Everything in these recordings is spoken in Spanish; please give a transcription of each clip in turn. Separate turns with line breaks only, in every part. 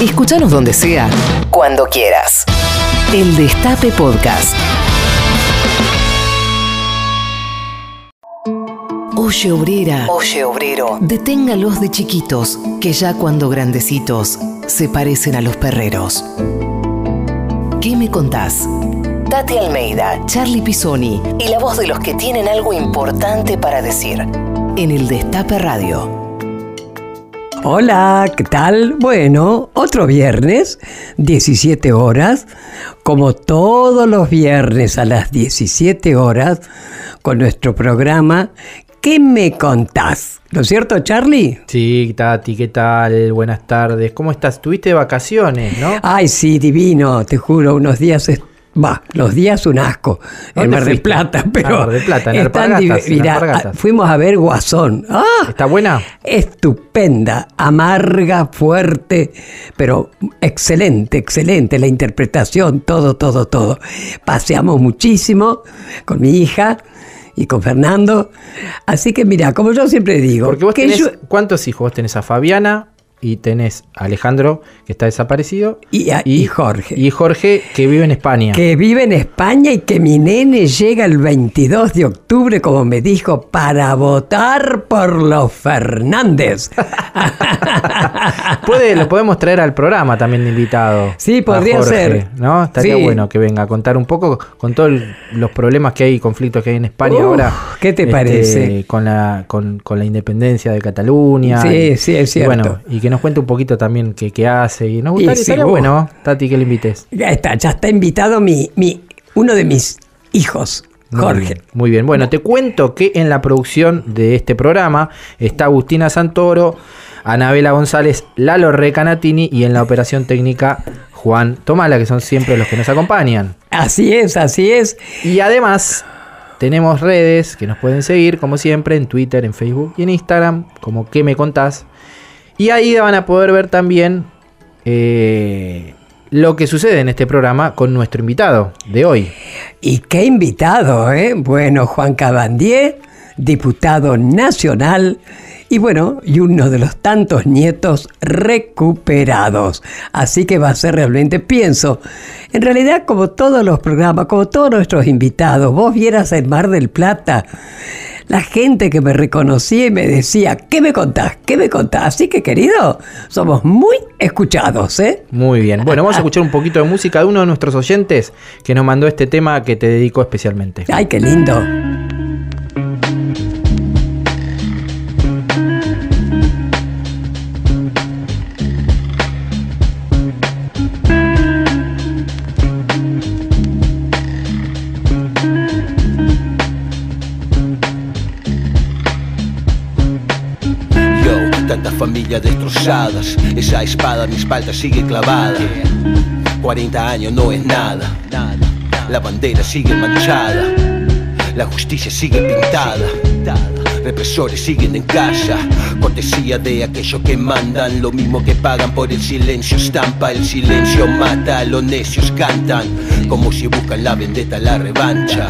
Escúchanos donde sea, cuando quieras. El Destape Podcast. Oye obrera, oye obrero, deténgalos de chiquitos, que ya cuando grandecitos se parecen a los perreros. ¿Qué me contás? Tati Almeida, Charlie Pisoni y la voz de los que tienen algo importante para decir. En el Destape Radio.
Hola, ¿qué tal? Bueno, otro viernes, 17 horas, como todos los viernes a las 17 horas, con nuestro programa ¿Qué me contás? ¿Lo es cierto, Charlie?
Sí, Tati, ¿qué tal? Buenas tardes. ¿Cómo estás? Tuviste vacaciones, ¿no?
Ay, sí, divino, te juro, unos días Va, los días un asco en Mar del Plata, pero.
Mar del Plata, en
fuimos a ver Guasón. ¡Ah!
¿Está buena?
Estupenda, amarga, fuerte, pero excelente, excelente la interpretación, todo, todo, todo. Paseamos muchísimo con mi hija y con Fernando. Así que mira, como yo siempre digo.
Porque vos tenés, ¿Cuántos hijos? Vos tenés a Fabiana, y tenés a Alejandro, que está desaparecido.
Y, Jorge.
Y Jorge, que vive en España.
Que vive en España y que mi nene llega el 22 de octubre, como me dijo, para votar por los Fernández.
Puede, lo podemos traer al programa también de invitado.
Sí, podría ser.
¿no? Estaría bueno que venga a contar un poco con todos los problemas que hay y conflictos que hay en España ahora.
¿Qué te este, parece?
Con la, con, la independencia de Cataluña.
Sí, sí, es cierto.
bueno, y que nos cuente un poquito también qué, hace. Y nos gustaría, bueno, Tati, que le invites.
Ya está, ya está invitado mi, mi, uno de mis hijos. Jorge.
Muy bien. Bueno, te cuento que en la producción de este programa está Agustina Santoro, Anabela González, Lalo Recanatini y en la operación técnica Juan Tomala, que son siempre los que nos acompañan.
Así es, así es.
Y además tenemos redes que nos pueden seguir, como siempre, en Twitter, en Facebook y en Instagram, como ¿Qué me contás? Y ahí van a poder ver también eh, lo que sucede en este programa con nuestro invitado de hoy.
¿Y qué invitado, eh? Bueno, Juan Cabandier, diputado nacional y bueno, y uno de los tantos nietos recuperados. Así que va a ser realmente, pienso, en realidad como todos los programas, como todos nuestros invitados, vos vieras el Mar del Plata la gente que me reconocía y me decía, ¿qué me contás? ¿Qué me contás? Así que, querido, somos muy escuchados, ¿eh?
Muy bien. Bueno, vamos a escuchar un poquito de música de uno de nuestros oyentes que nos mandó este tema que te dedico especialmente.
¡Ay, qué lindo!
Esa espada en mi espalda sigue clavada. 40 años no es nada. La bandera sigue manchada. La justicia sigue pintada. Represores siguen en casa, cortesía de aquellos que mandan, lo mismo que pagan por el silencio. Estampa, el silencio mata, los necios cantan, como si buscan la vendetta, la revancha,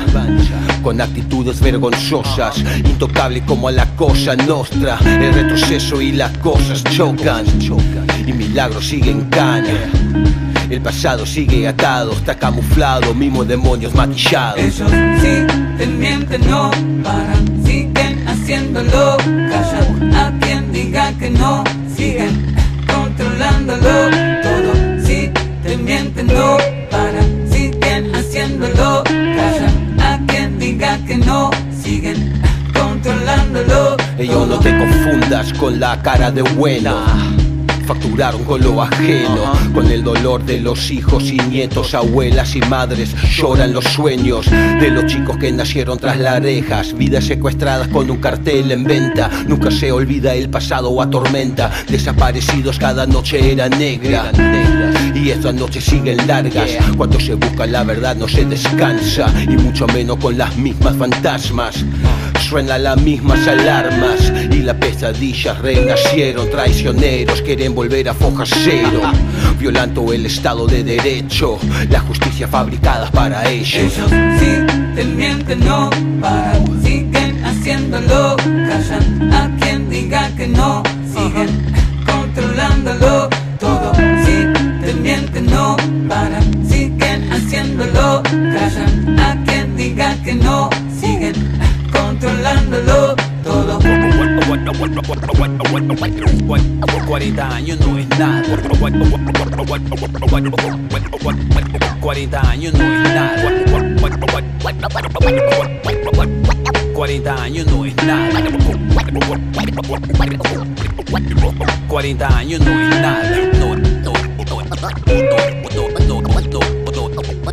con actitudes vergonzosas, intocable como a la cosa nostra, el retroceso y las cosas chocan, y milagros siguen caña. El pasado sigue atado, está camuflado, mismo demonios maquillados.
Ellos sí te mienten, no paran, siguen haciéndolo. Callan a quien diga que no, siguen controlándolo. Todo si te mienten, no paran, siguen haciéndolo. Callan a quien diga que no, siguen controlándolo.
Ellos no te confundas con la cara de buena facturaron con lo ajeno, con el dolor de los hijos y nietos, abuelas y madres, lloran los sueños de los chicos que nacieron tras las rejas, vidas secuestradas con un cartel en venta, nunca se olvida el pasado o atormenta, desaparecidos cada noche era negra. Y estas noches siguen largas, cuando se busca la verdad no se descansa, y mucho menos con las mismas fantasmas. Suena las mismas alarmas y la pesadilla renacieron. Traicioneros quieren volver a foja cero, violando el Estado de Derecho, la justicia fabricada para ellos.
Ellos siguen, mienten, no paran, siguen haciéndolo, callan a quien diga que no, siguen controlándolo todo. Si
te mienten, no paran, siguen haciéndolo, callan a quien diga que no. 40 años no es nada. 40 años no es nada. 40 años no es nada. 40 años no es nada. No, no, no, no, no,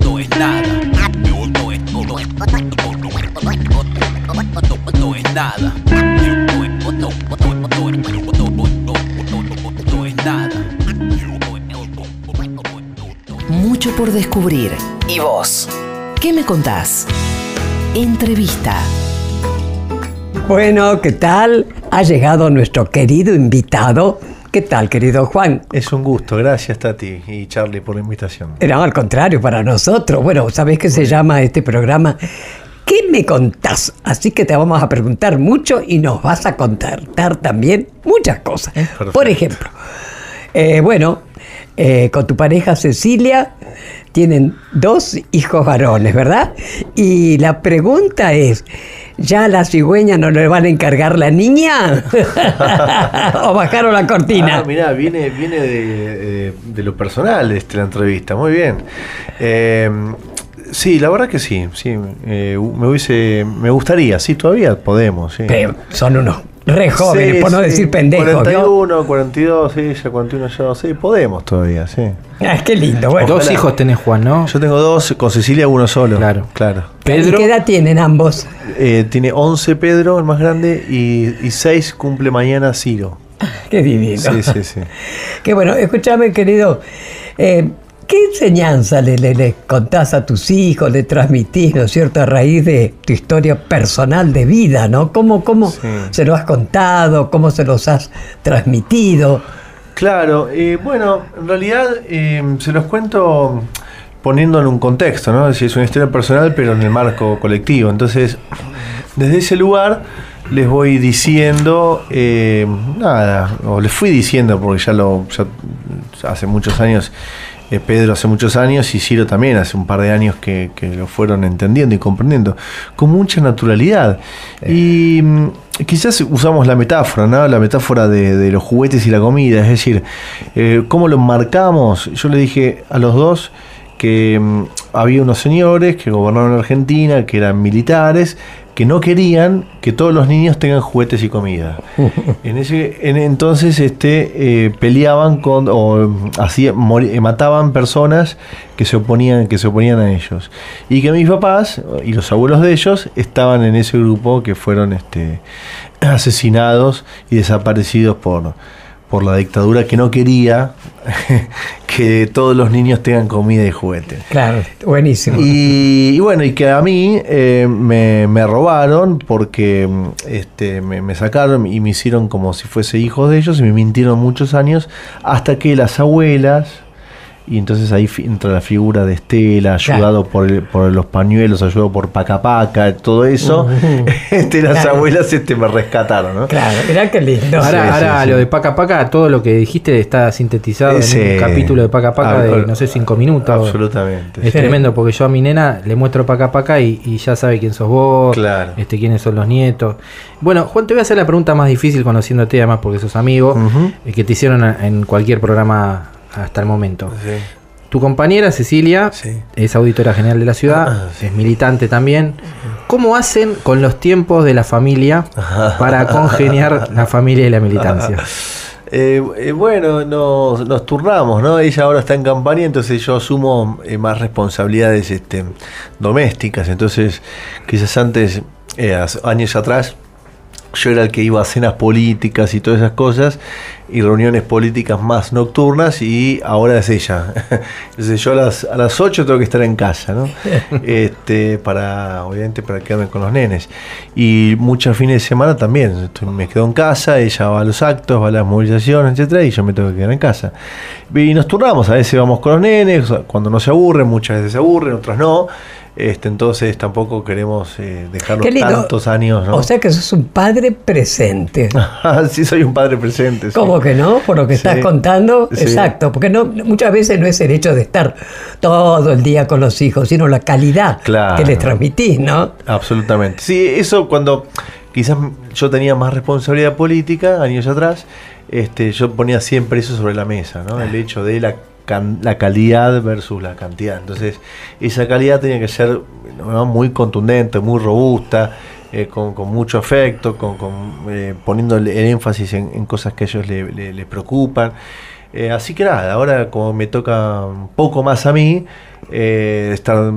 no es nada. No es nada no, no, no, no, no, no, no es nada.
Mucho por descubrir. ¿Y vos? ¿Qué me contás? Entrevista.
Bueno, ¿qué tal? Ha llegado nuestro querido invitado. ¿Qué tal, querido Juan?
Es un gusto, gracias Tati y Charlie por la invitación.
No, al contrario, para nosotros. Bueno, ¿sabés qué se llama este programa? ¿Qué me contás? Así que te vamos a preguntar mucho y nos vas a contar también muchas cosas. Por ejemplo, eh, bueno, eh, con tu pareja Cecilia tienen dos hijos varones, ¿verdad? Y la pregunta es, ¿ya a la cigüeña no le van a encargar la niña? ¿O bajaron la cortina?
Ah, mirá, viene, viene de, de lo personal este, la entrevista, muy bien. Eh, sí, la verdad que sí, sí, eh, me hubiese, me gustaría, sí, todavía podemos, sí.
Pero son unos re jóvenes,
Sí,
por no
sí,
decir pendejos, ¿no?
41, 42, sí, ya 41 yo, sí, podemos todavía, sí.
Ah, qué lindo, bueno.
Dos hijos tenés, Juan, ¿no?
Yo tengo dos, con Cecilia uno solo.
Claro.
Claro.
¿Y
Pedro.
qué edad tienen ambos?
Eh, tiene 11 Pedro, el más grande, y, y 6 cumple mañana Ciro.
Qué divino.
Sí, sí, sí.
Qué bueno, escúchame, querido. eh, ¿Qué enseñanza le, le- le contás a tus hijos, le transmitís, ¿no es cierto?, a raíz de tu historia personal de vida, ¿no? ¿Cómo, cómo
Sí.
se lo has contado? ¿Cómo se los has transmitido?
Claro, eh, bueno, en realidad eh, se los cuento poniendo en un contexto, ¿no? Es decir, es una historia personal, pero en el marco colectivo. Entonces, desde ese lugar les voy diciendo, eh, nada, o les fui diciendo, porque ya lo, ya hace muchos años, Pedro hace muchos años y Ciro también hace un par de años que, que lo fueron entendiendo y comprendiendo con mucha naturalidad. Y mm, quizás usamos la metáfora, ¿no? La metáfora de, de los juguetes y la comida, es decir, eh, ¿cómo lo marcamos? Yo le dije a los dos que mm, había unos señores que gobernaron Argentina, que eran militares, que no querían que todos los niños tengan juguetes y comida. En ese en- entonces este eh, peleaban con o hacían mori- eh, mataban personas que se oponían que se oponían a ellos y que mis papás y los abuelos de ellos estaban en ese grupo que fueron este asesinados y desaparecidos por por la dictadura que no quería que todos los niños tengan comida y juguetes.
Claro, buenísimo.
Y, y bueno, y que a mí eh, me, me robaron porque este, me, me sacaron y me hicieron como si fuese hijos de ellos y me mintieron muchos años hasta que las abuelas, y entonces ahí entra la figura de Estela, ayudado por, el- por los pañuelos, ayudado por Paca Paca, todo eso, este, las
Claro.
abuelas este, me rescataron, ¿no?
Claro, mirá qué lindo.
Ahora,
Sí,
ahora
sí,
lo
sí.
de Paca Paca, todo lo que dijiste está sintetizado
Ese-
en un capítulo de Paca Paca
Ah,
de, no sé, cinco minutos.
Absolutamente.
Es
Sí.
tremendo porque yo a mi nena le muestro Paca Paca y, y ya sabe quién sos vos,
Claro.
este, quiénes son los nietos. Bueno, Juan, te voy a hacer la pregunta más difícil conociéndote además porque sos amigo, eh, que te hicieron en cualquier programa hasta el momento.
Sí.
Tu compañera Cecilia
Sí.
es auditora general de la ciudad,
Ah, sí.
es militante también. ¿Cómo hacen con los tiempos de la familia para congeniar la familia y la militancia?
Eh, eh, bueno, nos, nos turnamos, ¿no? Ella ahora está en campaña, entonces yo asumo eh, más responsabilidades este, domésticas. Entonces, quizás antes, años atrás, yo era el que iba a cenas políticas y todas esas cosas y reuniones políticas más nocturnas y ahora es ella. Entonces yo a las, a las 8 tengo que estar en casa, ¿no? este, para, obviamente para quedarme con los nenes. Y muchos fines de semana también. Me quedo en casa, ella va a los actos, va a las movilizaciones, etcétera, y yo me tengo que quedar en casa. Y nos turnamos, a veces vamos con los nenes, cuando no se aburren, muchas veces se aburren, otras no. Este, entonces tampoco queremos eh, dejarlos tantos años, ¿no?
O sea que sos un padre presente.
sí, soy un padre presente. sí.
¿Cómo que no? Por lo que estás contando,
Sí.
exacto. Porque no, muchas veces no es el hecho de estar todo el día con los hijos, sino la calidad
Claro.
que les transmitís, ¿no?
Absolutamente. Sí, eso cuando quizás yo tenía más responsabilidad política años atrás, este, yo ponía siempre eso sobre la mesa, ¿no? El hecho de la, can- la calidad versus la cantidad. Entonces, esa calidad tenía que ser muy contundente, muy robusta, eh, con, mucho afecto, con, eh, poniendo el, énfasis en, en cosas que a ellos le, le- les preocupan. Eh, así que nada, ahora como me toca un poco más a mí, eh, estar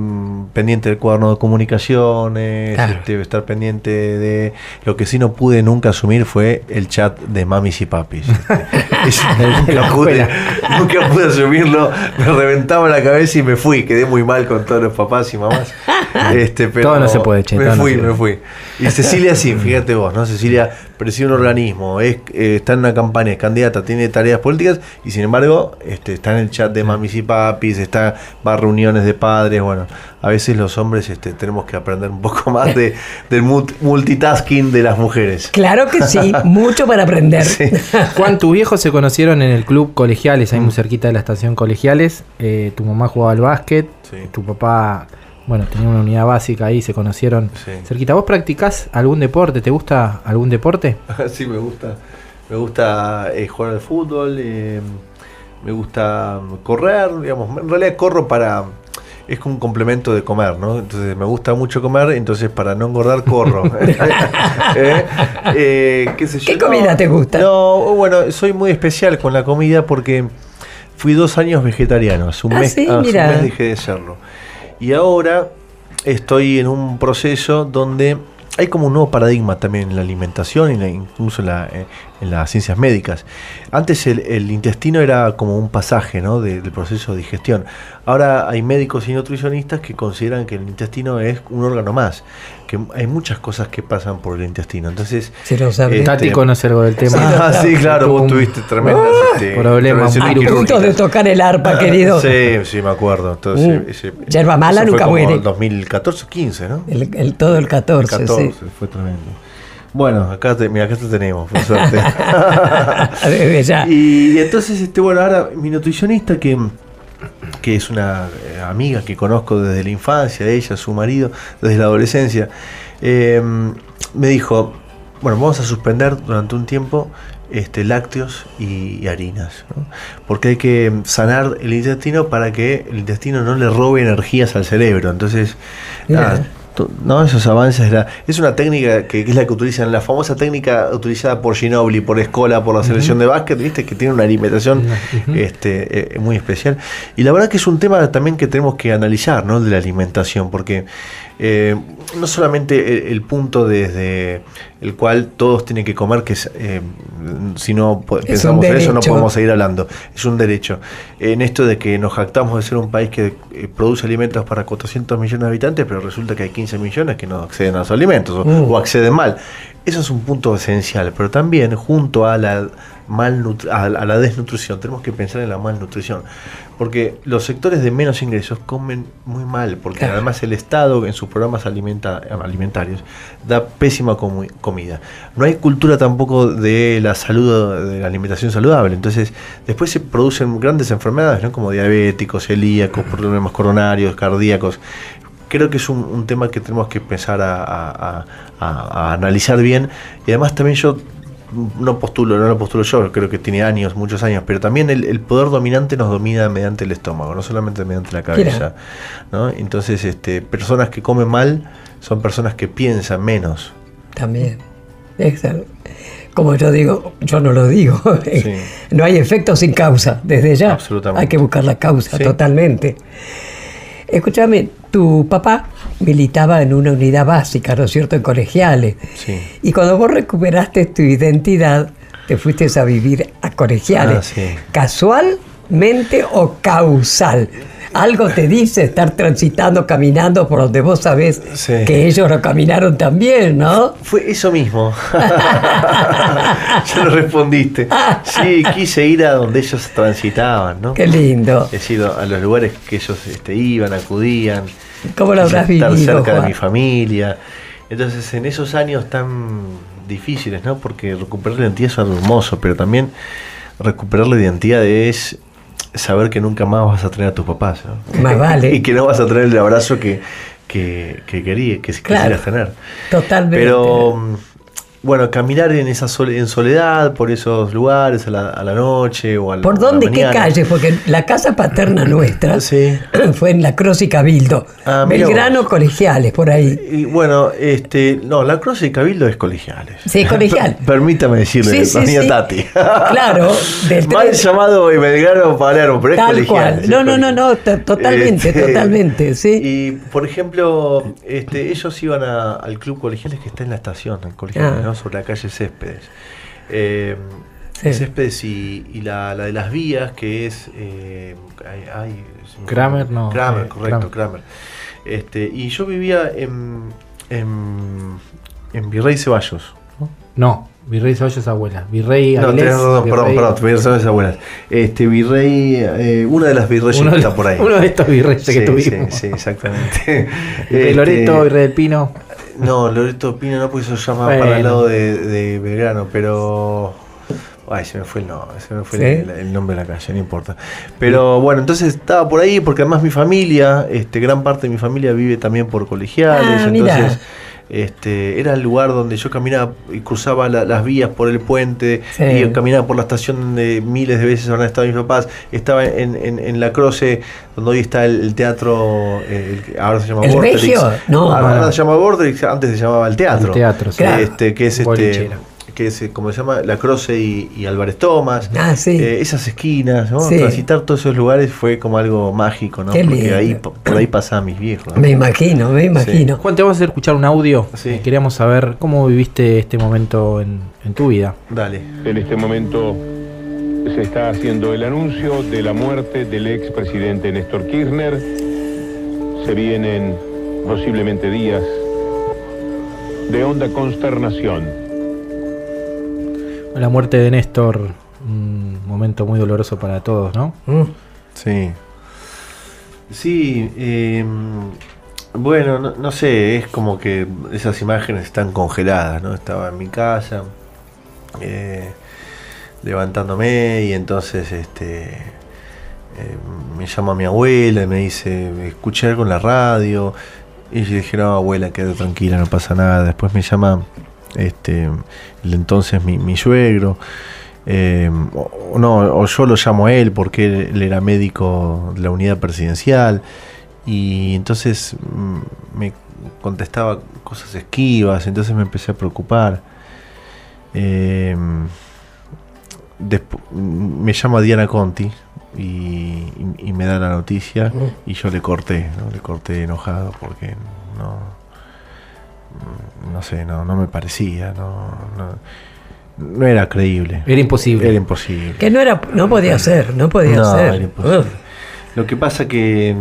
pendiente del cuaderno de comunicaciones,
Claro.
este, estar pendiente de... Lo que sí no pude nunca asumir fue el chat de mamis y papis. Este, nunca, pude, nunca pude asumirlo, me reventaba la cabeza y me fui, quedé muy mal con todos los papás y mamás. Este, pero
Todo no se puede, che,
Me
no
fui, me fui. Y Cecilia sí, fíjate vos, ¿no? Cecilia preside un organismo, es, eh, está en una campaña, es candidata, tiene tareas políticas y sin embargo este, está en el chat de mamis y papis, está, va a reuniones de padres, bueno, a veces los hombres este, tenemos que aprender un poco más de, del mult- multitasking de las mujeres.
Claro que sí, mucho para aprender.
Sí.
Juan, tus viejos se conocieron en el club Colegiales, ahí muy cerquita de la estación Colegiales. Eh, tu mamá jugaba al básquet,
Sí.
tu papá, bueno, tenía una unidad básica ahí, se conocieron
Sí.
cerquita. ¿Vos practicás algún deporte? ¿Te gusta algún deporte?
sí, me gusta. Me gusta eh, jugar al fútbol, eh, me gusta correr, digamos. En realidad corro para... Es como un complemento de comer, ¿no? Entonces me gusta mucho comer, entonces para no engordar corro. ¿Eh? Eh, ¿qué sé yo?
¿Qué comida te gusta?
No, bueno, soy muy especial con la comida porque fui dos años vegetariano. Hace un,
Ah,
mes,
sí,
hace un mes dejé de serlo. Y ahora estoy en un proceso donde hay como un nuevo paradigma también en la alimentación incluso en, la- eh, en las ciencias médicas. Antes el, el intestino era como un pasaje ¿no? de- del proceso de digestión. Ahora hay médicos y nutricionistas que consideran que el intestino es un órgano más, que hay muchas cosas que pasan por el intestino. Entonces,
Si lo sabes.
Este-
Tati conoce algo del tema.
ah, sí, claro, vos tuviste tremendas este,
problema,
intervenciones
un
A
virus.
punto de tocar el arpa, querido.
Sí, sí, me acuerdo. Entonces, ese-
Yerba mala
eso fue
nunca
como
muere.
el 2014 15, ¿no?
El, el- todo el 14,
14,
sí.
fue tremendo. Bueno, acá te, mira, acá te tenemos, por suerte.
Desde ya.
y, y entonces, este, bueno, ahora mi nutricionista que, que es una eh, amiga que conozco desde la infancia, ella, su marido, desde la adolescencia, eh, me dijo, bueno, vamos a suspender durante un tiempo este, lácteos y, y harinas, ¿no? porque hay que sanar el intestino para que el intestino no le robe energías al cerebro. Entonces, nada, no, esos avances, la- es una técnica que, que es la que utilizan, la famosa técnica utilizada por Ginobili, por Escola, por la selección de básquet, viste, que tiene una alimentación este, eh, muy especial. Y la verdad que es un tema también que tenemos que analizar, ¿no? El de la alimentación, porque eh, no solamente el, el punto desde el cual todos tienen que comer, que eh, si no pensamos en eso no podemos seguir hablando, es un derecho. En esto de que nos jactamos de ser un país que eh, produce alimentos para 400 millones de habitantes, pero resulta que hay 15 millones que no acceden a los alimentos o,
Mm.
o acceden mal. Eso es un punto esencial, pero también junto a la, malnut- a, la desnutrición tenemos que pensar en la malnutrición, porque los sectores de menos ingresos comen muy mal, porque
Claro.
además el Estado en sus programas alimenta- alimentarios da pésima comu- comida. No hay cultura tampoco de la salud, de la alimentación saludable, entonces después se producen grandes enfermedades, ¿no? como diabéticos, celíacos, problemas coronarios, cardíacos creo que es un, un tema que tenemos que a- a- a- a analizar bien. Y además también yo no postulo, no lo postulo yo, creo que tiene años, muchos años, pero también el, el poder dominante nos domina mediante el estómago, no solamente mediante la cabeza. ¿no? Entonces, este, personas que comen mal son personas que piensan menos.
También. Como yo digo, yo no lo digo.
Sí.
No hay efecto sin causa, desde ya. Hay que buscar la causa
Sí.
totalmente. Escúchame, tu papá militaba en una unidad básica, ¿no es cierto?, en colegiales.
Sí.
Y cuando vos recuperaste tu identidad, te fuiste a vivir a colegiales.
Ah.
¿Casualmente o causal? Algo te dice estar transitando, caminando por donde vos sabés
Sí.
que ellos lo caminaron también, ¿no?
Fue eso mismo. ya lo respondiste. Sí, quise ir a donde ellos transitaban, ¿no?
Qué lindo.
He sido a los lugares que ellos este, iban, acudían.
¿Cómo lo habrás
estar
vivido,
cerca de mi familia. Entonces, en esos años tan difíciles, ¿no? Porque recuperar la identidad es algo hermoso, pero también recuperar la identidad es saber que nunca más vas a tener a tus papás, ¿no?
Más vale.
y que no vas a tener el abrazo que, que, que quería, que
Claro.
quisieras tener.
Totalmente.
Pero mm, bueno, caminar en esa sole- en soledad por esos lugares a la, a la noche o a la,
¿Por dónde? ¿Qué calle? Porque la casa paterna nuestra
Sí.
fue en La Cruz y Cabildo.
Ah,
Belgrano,
vos.
colegiales, por ahí.
Y bueno, este, no, la Cruz y Cabildo es colegiales.
Sí, colegial.
Per- Permítame decirle,
Sí, sí.
Tati.
Claro, del
Mal
tren-
llamado Belgrano Palermo, pero es colegial.
cual. No, no, no, no, to- totalmente,
Este,
totalmente, sí.
Y por ejemplo, este, ellos iban a- al club colegiales que está en la estación, en colegiales,
Ah.
¿no? Sobre la calle Céspedes. Eh,
Sí.
Céspedes y, y la, la de las vías, que es. eh, ay, ay,
Kramer, no,
Kramer,
eh,
correcto,
Kramer.
Kramer. Este, y yo vivía en, en, en Virrey Ceballos. ¿no?
No, Virrey Ceballos abuela. Virrey
No,
Avilés,
tenés razón, perdón, perdón, Virrey Ceballos abuelas. Este, Virrey, eh, una de las virreyes
Uno
que está por ahí.
uno de estos virreyes que
Sí,
tuvimos.
Sí, sí, exactamente.
Virrey
Este,
Loreto, Virrey del Pino.
No, Loreto Pino no, porque eso se llama
Bueno.
para el lado de, de Belgrano, pero. Ay, se me fue el nombre, se me fue
¿Sí?
el, el nombre de la calle, no importa. Pero bueno, entonces estaba por ahí, porque además mi familia, este, gran parte de mi familia vive también por colegiales,
Ah,
entonces este, era el lugar donde yo caminaba y cruzaba la- las vías por el puente,
Sí.
y caminaba por la estación donde miles de veces habrán estado mis papás, estaba en, en, en la Croce, donde hoy está el, el teatro, eh, el ahora se llama
¿El? No.
Ahora se llama Vorterix, antes se llamaba el teatro.
El teatro, sí.
Este, que es este
Bolichera.
Que es eh, como se llama La Croce y, y Álvarez Tomás.
Ah, sí.
Eh, esas esquinas, ¿no?
Sí.
Transitar todos esos lugares fue como algo mágico, ¿no?
Qué
Porque
lindo.
ahí por ahí pasaban mis viejos. ¿no?
Me imagino, me imagino.
Juan, te vamos a hacer escuchar un audio.
Sí.
Eh, Queríamos saber cómo viviste este momento en, en tu vida.
Dale.
En este momento se está haciendo el anuncio de la muerte del expresidente Néstor Kirchner. Se vienen posiblemente días de honda consternación.
La muerte de Néstor, un momento muy doloroso para todos, ¿no?
Mm.
Sí. Sí, eh, bueno, no, no sé, es como que esas imágenes están congeladas, ¿no? Estaba en mi casa, eh, levantándome y entonces este eh, me llama mi abuela y me dice, escuché algo en la radio. Y yo dije, no, abuela, quédate tranquila, no pasa nada. Después me llama este el entonces mi, mi suegro. eh, o, no, o yo lo llamo a él porque él, él era médico de la unidad presidencial. Y entonces mm, me contestaba cosas esquivas, entonces me empecé a preocupar. Eh, despu- me llama Diana Conti y, y- y me da la noticia y yo le corté, ¿no? le corté enojado porque no, no sé, no, no me parecía, no, no, no era creíble.
Era imposible.
Era imposible.
Que no era, no podía ser, no podía
No,
ser.
era imposible. Lo que pasa que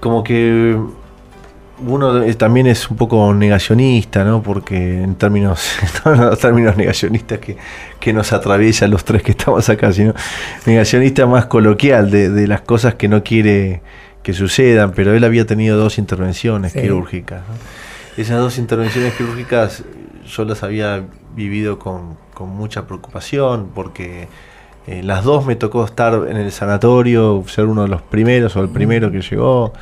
como que uno es- también es un poco negacionista, ¿no? Porque en términos, no en términos negacionistas que, que nos atraviesan los tres que estamos acá, sino negacionista más coloquial de, de las cosas que no quiere que sucedan, pero él había tenido dos intervenciones
Sí.
quirúrgicas. ¿no? Esas dos intervenciones quirúrgicas yo las había vivido con, con mucha preocupación porque eh, las dos me tocó estar en el sanatorio, ser uno de los primeros o el primero que llegó,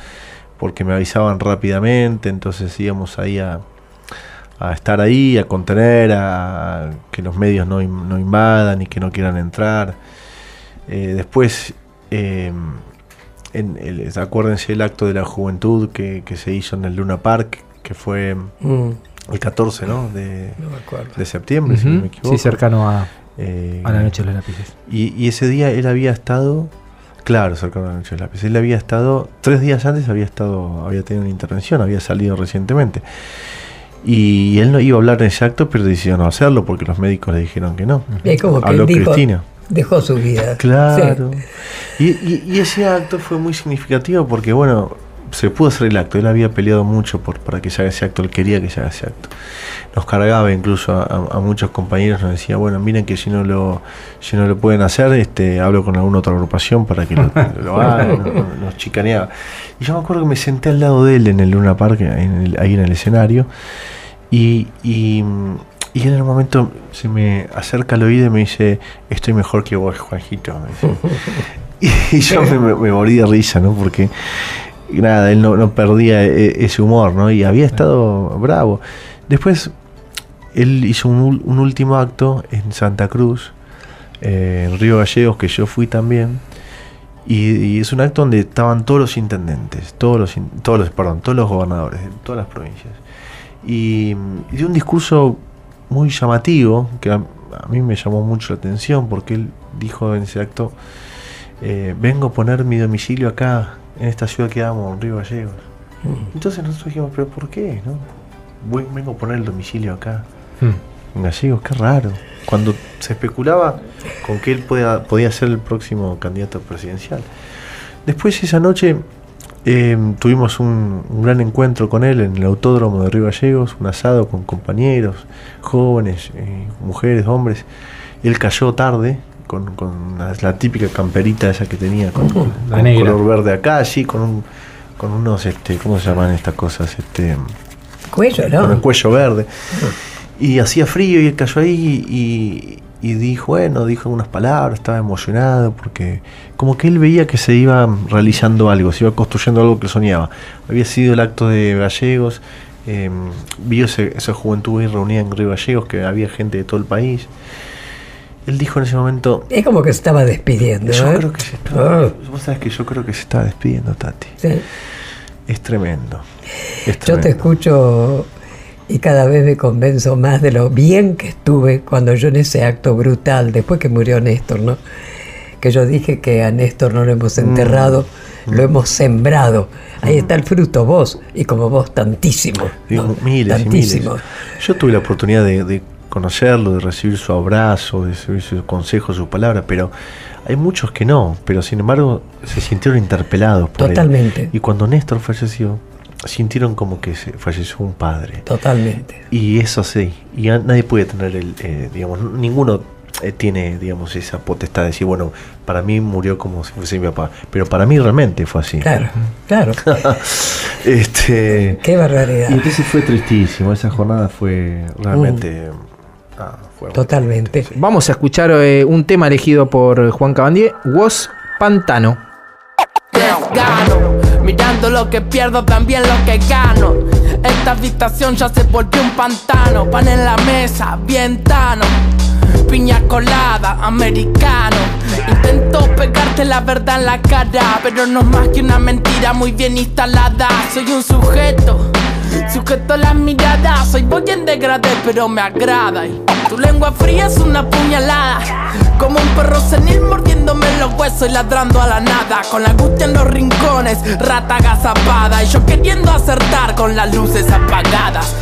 porque me avisaban rápidamente, entonces íbamos ahí a, a estar ahí, a contener, a, que los medios no, no invadan y que no quieran entrar. Eh, después, eh, en el- acuérdense el acto de la juventud que, que se hizo en el Luna Park, que fue
Mm,
el 14 ¿no? de,
no
de septiembre, si no me equivoco.
Sí, cercano a,
Eh,
a la noche de los lápices.
y, y ese día él había estado, claro, cercano a la noche del lápiz. Él había estado, tres días antes había estado, había tenido una intervención, había salido recientemente. Y él no iba a hablar en ese acto, pero decidió no hacerlo porque los médicos le dijeron que no.
Es como
Habló
dijo,
Cristina.
Dejó su vida.
Claro.
Sí.
Y, y- y ese acto fue muy significativo porque, bueno, se pudo hacer el acto. Él había peleado mucho por, para que se haga ese acto, él quería que se haga ese acto. Nos cargaba incluso a, a- a muchos compañeros, nos decía, bueno, miren que si no lo, si no lo pueden hacer, este, hablo con alguna otra agrupación para que lo, lo hagan, nos, nos chicaneaba. Y yo me acuerdo que me senté al lado de él en el Luna Park, ahí en el, ahí en el escenario, y, y, y en un momento se me acerca al oído y me dice, estoy mejor que vos, Juanjito. Y, yo me, me- morí de risa, ¿no? Porque nada, él no, perdía e- ese humor, ¿no? Y había estado bravo. Después, él hizo un, un último acto en Santa Cruz, eh, en Río Gallegos, que yo fui también. Y, es un acto donde estaban todos los intendentes, todos los, todos los, perdón, todos los gobernadores de todas las provincias. Y dio un discurso muy llamativo, que a, a mí me llamó mucho la atención, porque él dijo en ese acto, eh, vengo a poner mi domicilio acá, en esta ciudad que amo, en Río Gallegos. Entonces nosotros dijimos, pero ¿por qué? No? Voy- vengo a poner el domicilio acá. En Gallegos, qué raro. Cuando se especulaba con que él podía, podía ser el próximo candidato presidencial. Después esa noche eh, tuvimos un, un gran encuentro con él en el autódromo de Río Gallegos, un asado con compañeros, jóvenes, eh, mujeres, hombres. Él cayó tarde con, con la, la típica camperita esa que tenía, con, con
la negra.
color verde acá, así, con, un, con unos, este, ¿cómo se llaman estas cosas? Este,
Cuello,
con el
¿no?
cuello verde. Y hacía frío y él cayó ahí y, y dijo, bueno, dijo unas palabras, estaba emocionado porque como que él veía que se iba realizando algo, se iba construyendo algo que soñaba. Había sido el acto de Gallegos, eh, vio ese- esa juventud ahí reunida en Río Gallegos, que había gente de todo el país. Él dijo en ese momento,
Es como que se estaba despidiendo.
yo
¿eh?
creo que se estaba,
Ah,
vos sabés que yo creo que se está despidiendo, Tati.
sí.
Es tremendo. Es
Yo te escucho y cada vez me convenzo más de lo bien que estuve cuando yo en ese acto brutal, después que murió Néstor, ¿no? Que yo dije que a Néstor no lo hemos enterrado, lo hemos sembrado. Ahí está el fruto, vos, y como vos, tantísimo.
Digo,
¿no?
miles y
tantísimo.
miles. Yo tuve la oportunidad de, de conocerlo, de recibir su abrazo, de recibir sus consejos, sus palabras, pero hay muchos que no, pero sin embargo se sintieron interpelados por él.
Totalmente.
Y cuando Néstor falleció, sintieron como que se falleció un padre.
Totalmente.
Y eso sí, y a- nadie puede tener el, eh, digamos, ninguno eh, tiene, digamos, esa potestad de decir, bueno, para mí murió como si fuese mi papá, pero para mí realmente fue así.
Claro, claro.
este,
Qué barbaridad.
y entonces fue tristísimo, esa jornada fue realmente... ah, fue muy
Totalmente.
sí.
Vamos a escuchar eh, un tema elegido por Juan Cabandier, Was Pantano.
Lo que pierdo, también lo que gano. Esta habitación ya se volvió un pantano. Pan en la mesa, bien. Piña colada, americano. Intento pegarte la verdad en la cara, pero no es más que una mentira muy bien instalada. Soy un sujeto. Sujeto a las miradas, soy voy en degradé, pero me agrada. Y tu lengua fría es una puñalada. Como un perro senil mordiéndome los huesos y ladrando a la nada. Con la angustia en los rincones, rata agazapada. Y yo queriendo acertar con las luces apagadas.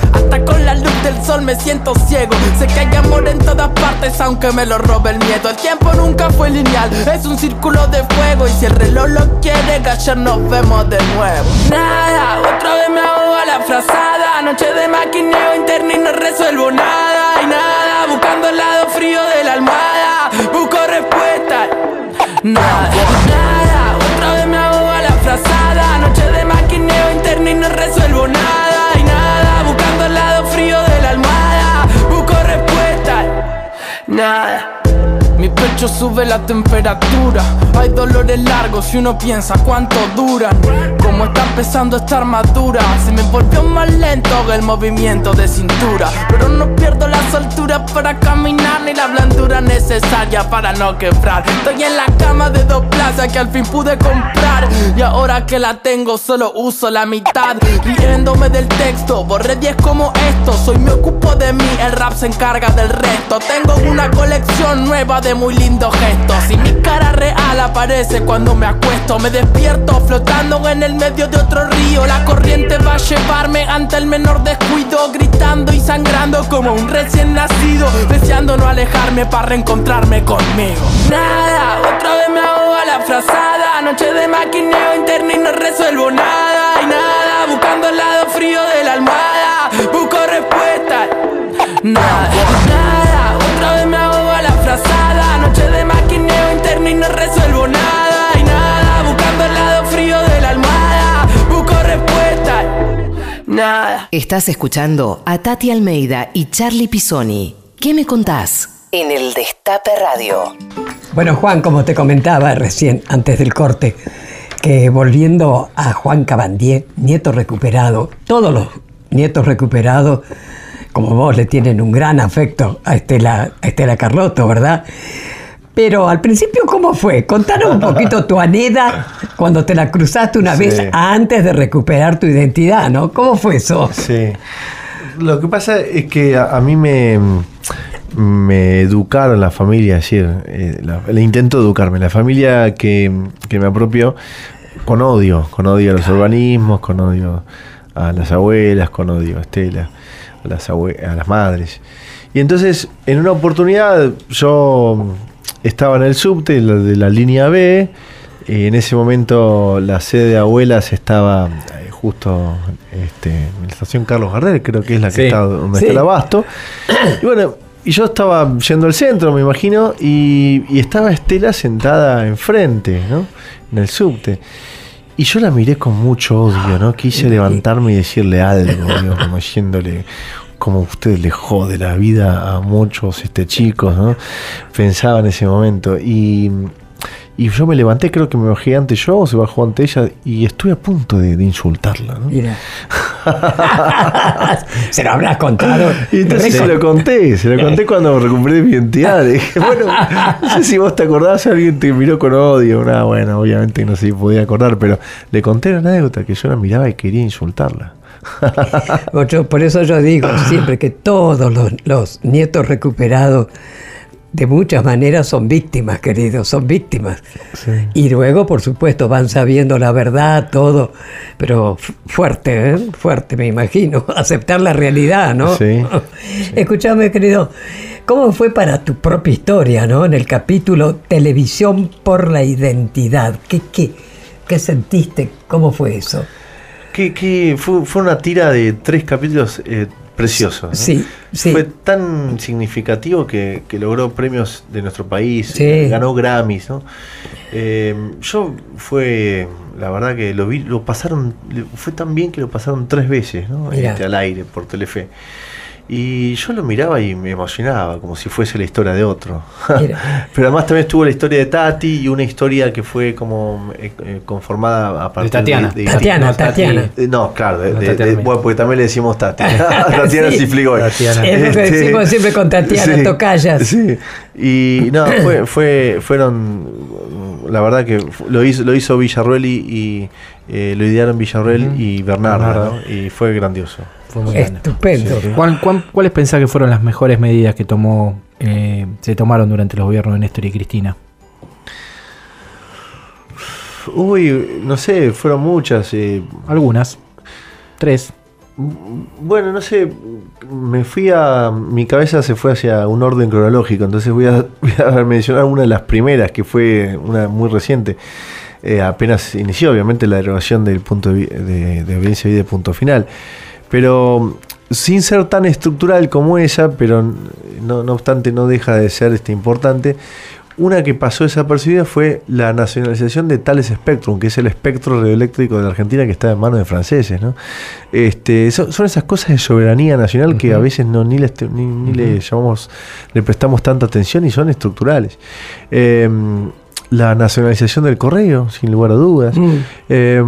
Me siento ciego. Sé que hay amor en todas partes, aunque me lo robe el miedo. El tiempo nunca fue lineal, es un círculo de fuego. Y si el reloj lo quiere, ayer nos vemos de nuevo. Nada, otra vez me ahogo a la frazada. Noche de maquineo interno y no resuelvo nada. Y nada, buscando el lado frío de la almohada. Busco respuesta. Nada, nada, otra vez me ahogo a la frazada. Noche de maquineo interno y no resuelvo nada. Y nada, buscando el lado Nada. Mi pecho sube la temperatura. Hay dolores largos y uno piensa cuánto duran. Como está empezando esta armadura. Se me volvió más lento el movimiento de cintura. Pero no pierdo la soltura para caminar ni la blandura necesaria para no quebrar. Estoy en la cama de dos plazas que al fin pude comprar. Y ahora que la tengo, solo uso la mitad. Riéndome del texto, borré 10 como esto. Soy me ocupo de mí, el rap se encarga del resto. Tengo una colección nueva de muy lindos gestos. Y mi cara real aparece cuando me acuesto. Me despierto flotando en el medio de otro río. La corriente va a llevarme ante el menor descuido. Gritando y sangrando como un recién nacido. Deseando no alejarme para reencontrarme conmigo. Nada, otra vez me ahogo a la frazada. Noche de maquineo interno y no resuelvo nada. Y nada, buscando el lado frío de la almohada. Busco respuesta. Nada, nada, y no resuelvo nada. Y nada, buscando el lado frío de la almohada. Busco respuesta. Nada.
Estás escuchando a Tati Almeida y Charlie Pisoni. ¿Qué me contás? En el Destape Radio.
Bueno, Juan, como te comentaba recién, antes del corte, que volviendo a Juan Cabandier, nieto recuperado, todos los nietos recuperados, como vos, le tienen un gran afecto a Estela, a Estela Carlotto, ¿verdad? Pero al principio, ¿cómo fue? Contanos un poquito tu aneda cuando te la cruzaste una
Sí.
vez antes de recuperar tu identidad, ¿no? ¿Cómo fue eso?
Sí. Lo que pasa es que a, a mí me, me educaron la familia, decir, eh, la- el intento de educarme, la familia que, que me apropió con odio, con odio a los urbanismos, con odio a las abuelas, con odio a Estela, a las, a las madres. Y entonces, en una oportunidad, yo estaba en el subte la- de la línea B, y en ese momento la sede de abuelas estaba eh, justo este, en la estación Carlos Gardel, creo que es la que
Sí.
está donde
Sí.
está el abasto. Y bueno, y yo estaba yendo al centro, me imagino, y, y estaba Estela sentada enfrente, ¿no? En el subte. Y yo la miré con mucho odio, ¿no? Quise levantarme y decirle algo, digo, como diciéndole como usted le jode la vida a muchos este, chicos, ¿no? Pensaba en ese momento. Y, y yo me levanté, creo que me bajé ante yo, o se bajó ante ella, y estuve a punto de, de insultarla, ¿no?
Mira. Se lo habrás contado.
Y entonces se lo conté, se lo conté cuando recuperé mi identidad. Dije, bueno, no sé si vos te acordás, alguien te miró con odio. Una, bueno, obviamente no sé si podía acordar, pero le conté la anécdota que yo la miraba y quería insultarla.
Por eso yo digo siempre que todos los, los nietos recuperados de muchas maneras son víctimas, queridos, son víctimas. Y luego, por supuesto, van sabiendo la verdad, todo, pero fu- fuerte, ¿eh? fuerte, me imagino, aceptar la realidad, ¿no?
Sí,
Escúchame, querido, ¿cómo fue para tu propia historia, ¿no? En el capítulo Televisión por la Identidad, ¿qué, qué, qué sentiste? ¿Cómo fue eso?
Que, que fue, fue una tira de tres capítulos eh, preciosos. ¿no?
Sí, sí.
Fue tan significativo que, que logró premios de nuestro país,
Sí.
ganó Grammys, ¿no? Eh, yo fue, la verdad que lo vi, lo pasaron, fue tan bien que lo pasaron tres veces, ¿no? Este, al aire por Telefe. Y yo lo miraba y me emocionaba, como si fuese la historia de otro. Pero además también estuvo la historia de Tati y una historia que fue como eh, eh, conformada a partir
Tatiana.
de,
Tatiana,
No, Tati.
Tatiana.
eh, No, claro, de-
No,
de-
Tatiana
de- bueno, porque también le decimos Tati. Tatiana
Sí.
Cifligoy.
Tatiana.
Es lo que
Este,
decimos siempre con Tatiana, tocayas.
Sí. Y no, fue, fue, fueron, la verdad que lo hizo, lo hizo Villarruel y, y, eh, lo idearon Villarruel y Bernardo,
Bernardo.
¿no? y fue grandioso.
Fue muy grande.
Estupendo.
¿Cuál- cuál- ¿Cuáles pensás que fueron las mejores medidas que tomó, eh, se tomaron durante los gobiernos de Néstor y Cristina?
Uy, no sé, fueron muchas. eh,
Algunas. Tres.
Bueno, no sé, me fui a. Mi cabeza se fue hacia un orden cronológico, entonces voy a, mencionar una de las primeras, que fue una muy reciente. Eh, apenas inició, obviamente, la derogación del punto de, de, de audiencia y de punto final. Pero sin ser tan estructural como esa, pero no, no obstante no deja de ser este, importante. Una que pasó desapercibida fue la nacionalización de Thales Spectrum, que es el espectro radioeléctrico de la Argentina que está en manos de franceses. ¿no? Este, son, son esas cosas de soberanía nacional que a veces no, ni, les ni, le llamamos, le prestamos tanta atención y son estructurales. Eh, la nacionalización del correo, sin lugar a dudas.
Mm.
Eh,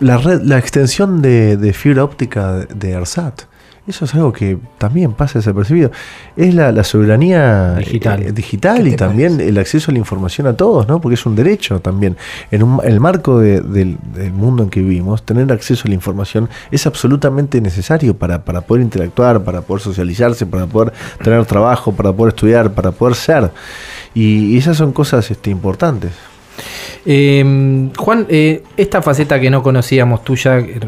la, red, la extensión de, de fibra óptica de, de ARSAT. Eso es algo que también pasa desapercibido. Es la, la soberanía
Digital.
eh, digital
¿Qué
y también el acceso a la información a todos, ¿no? Porque es un derecho también. En, un- en el marco de- del, del mundo en que vivimos, tener acceso a la información es absolutamente necesario para, para poder interactuar, para poder socializarse, para poder tener trabajo, para poder estudiar, para poder ser. Y, y esas son cosas este, importantes.
Eh, Juan, eh, esta faceta que no conocíamos tuya, eh,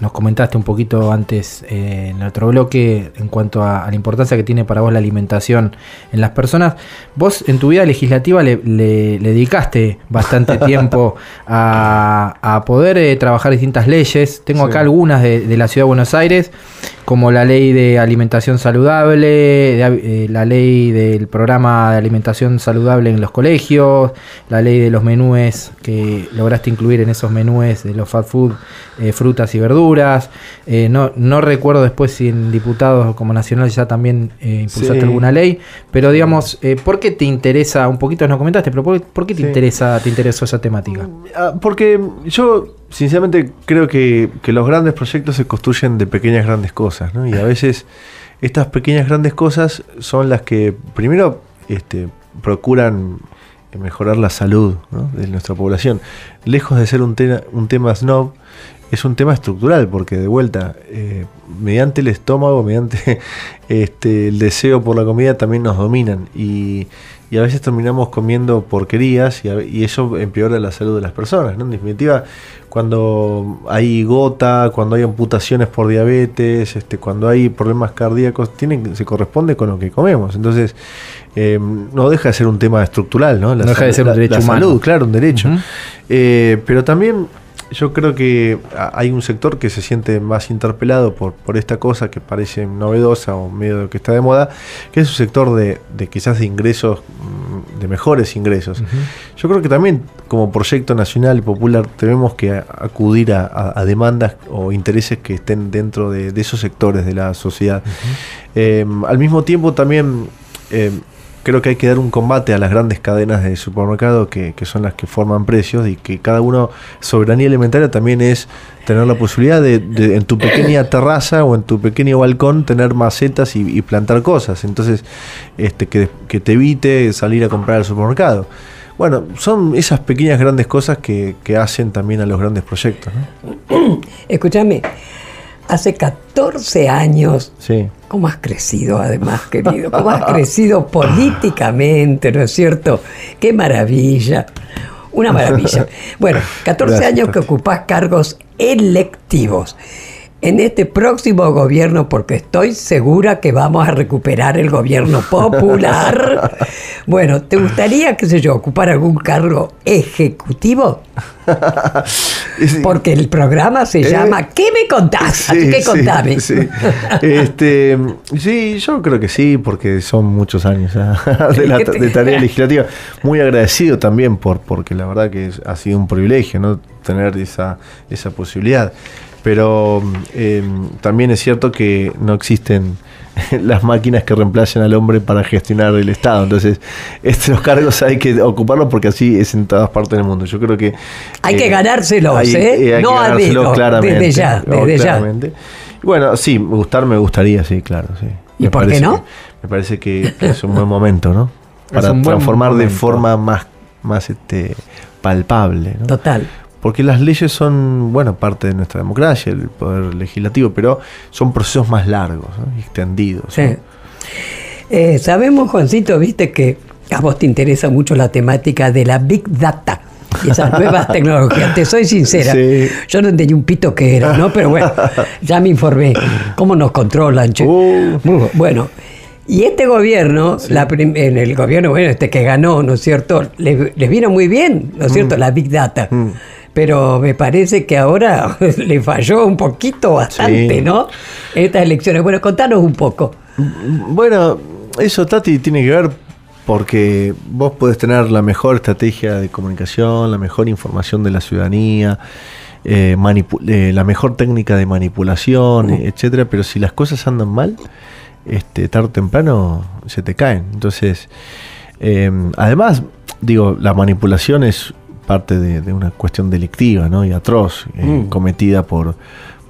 nos comentaste un poquito antes eh, en el otro bloque en cuanto a, a la importancia que tiene para vos la alimentación en las personas. Vos en tu vida legislativa le, le- le dedicaste bastante tiempo a, a poder eh, trabajar distintas leyes. Tengo
Sí.
acá algunas de, de la Ciudad de Buenos Aires, como la ley de alimentación saludable, de- eh, la ley del programa de alimentación saludable en los colegios, la ley de los menúes que lograste incluir en esos menúes de los fast food, eh, frutas y verduras. Eh, no, no recuerdo después si en diputados como nacional ya también eh, impulsaste
Sí.
alguna ley, pero digamos, eh, ¿por qué te interesa, un poquito nos comentaste, pero ¿por, por qué te,
Sí.
interesa, te interesó esa temática?
Ah, porque yo sinceramente creo que, que los grandes proyectos se construyen de pequeñas grandes cosas, ¿no? Y a veces estas pequeñas grandes cosas son las que primero este, procuran mejorar la salud ¿no? de nuestra población. Lejos de ser un, tema un tema snob, es un tema estructural, porque de vuelta, eh, mediante el estómago, mediante este, el deseo por la comida, también nos dominan. Y, y a veces terminamos comiendo porquerías y, a- y eso empeora la salud de las personas. ¿no? En definitiva, cuando hay gota, cuando hay amputaciones por diabetes, este, cuando hay problemas cardíacos, tienen, se corresponde con lo que comemos. Entonces, eh, no deja de ser un tema estructural, ¿no? La
No deja de ser un
la-
derecho
la
humano.
salud, claro, un derecho.
Ujú.
Eh, pero también yo creo que hay un sector que se siente más interpelado por, por esta cosa que parece novedosa o medio que está de moda, que es un sector de, de quizás de ingresos, mm, de mejores ingresos. Yo creo que también como proyecto nacional y popular tenemos que acudir a, a- a demandas o intereses que estén dentro de, de esos sectores de la sociedad. Eh, al mismo tiempo también... eh, creo que hay que dar un combate a las grandes cadenas de supermercado que, que son las que forman precios y que cada uno, soberanía alimentaria también es tener la posibilidad de, de en tu pequeña terraza o en tu pequeño balcón tener macetas y, y plantar cosas. Entonces, este, que, que te evite salir a comprar al supermercado. Bueno, son esas pequeñas grandes cosas que, que hacen también a los grandes proyectos. ¿no?
Escúchame, hace 14 años,
Sí.
¿cómo has crecido además, querido? ¿Cómo has crecido políticamente, ¿no es cierto? ¡Qué maravilla! Una maravilla. Bueno, 14
Gracias,
años que ocupás cargos electivos. En este próximo gobierno, porque estoy segura que vamos a recuperar el gobierno popular. Bueno, ¿te gustaría, qué sé yo, ocupar algún cargo ejecutivo? Porque el programa se
Eh,
llama ¿Qué me contás? Así que
sí,
contame.
Sí, Este, sí, yo creo que sí, porque son muchos años de, la,
¿Qué
de tarea legislativa. Muy agradecido también por, porque la verdad que ha sido un privilegio ¿no? tener esa, esa posibilidad. Pero eh, también es cierto que no existen las máquinas que reemplacen al hombre para gestionar el Estado. Entonces, estos cargos hay que ocuparlos porque así es en todas partes del mundo. Yo creo que...
Hay que
eh,
ganárselos,
hay-
¿eh?
hay
No
que ganárselos claramente.
desde ya.
Bueno, sí, gustar me gustaría, sí, claro, sí.
¿Y
Me
por qué no?
que- me parece que, que es un buen momento, ¿no? Para transformar de forma más, más este, palpable, ¿no?
Total.
Porque las leyes son, bueno, parte de nuestra democracia, el poder legislativo, pero son procesos más largos, extendidos.
Sí.
¿no?
Eh, sabemos, Juancito, viste que a vos te interesa mucho la temática de la Big Data y esas nuevas tecnologías. Te soy sincera.
Sí.
Yo no entendí un pito que era, ¿no? Pero bueno, ya me informé. ¿Cómo nos controlan, che?
Uh.
Bueno. Y este gobierno, la prim- en el gobierno, bueno, este que ganó, ¿no es cierto? Les, les vino muy bien, ¿no es cierto? La Big Data. Pero me parece que ahora le falló un poquito bastante,
Sí.
¿no? Estas elecciones. Bueno, contanos un poco.
Bueno, eso, Tati, tiene que ver porque vos podés tener la mejor estrategia de comunicación, la mejor información de la ciudadanía, eh, eh, la mejor técnica de manipulación, eh, etcétera, pero si las cosas andan mal, este, tarde o temprano se te caen. Entonces, eh, además, digo, la manipulación es parte de, de una cuestión delictiva ¿no? y atroz, eh, cometida por,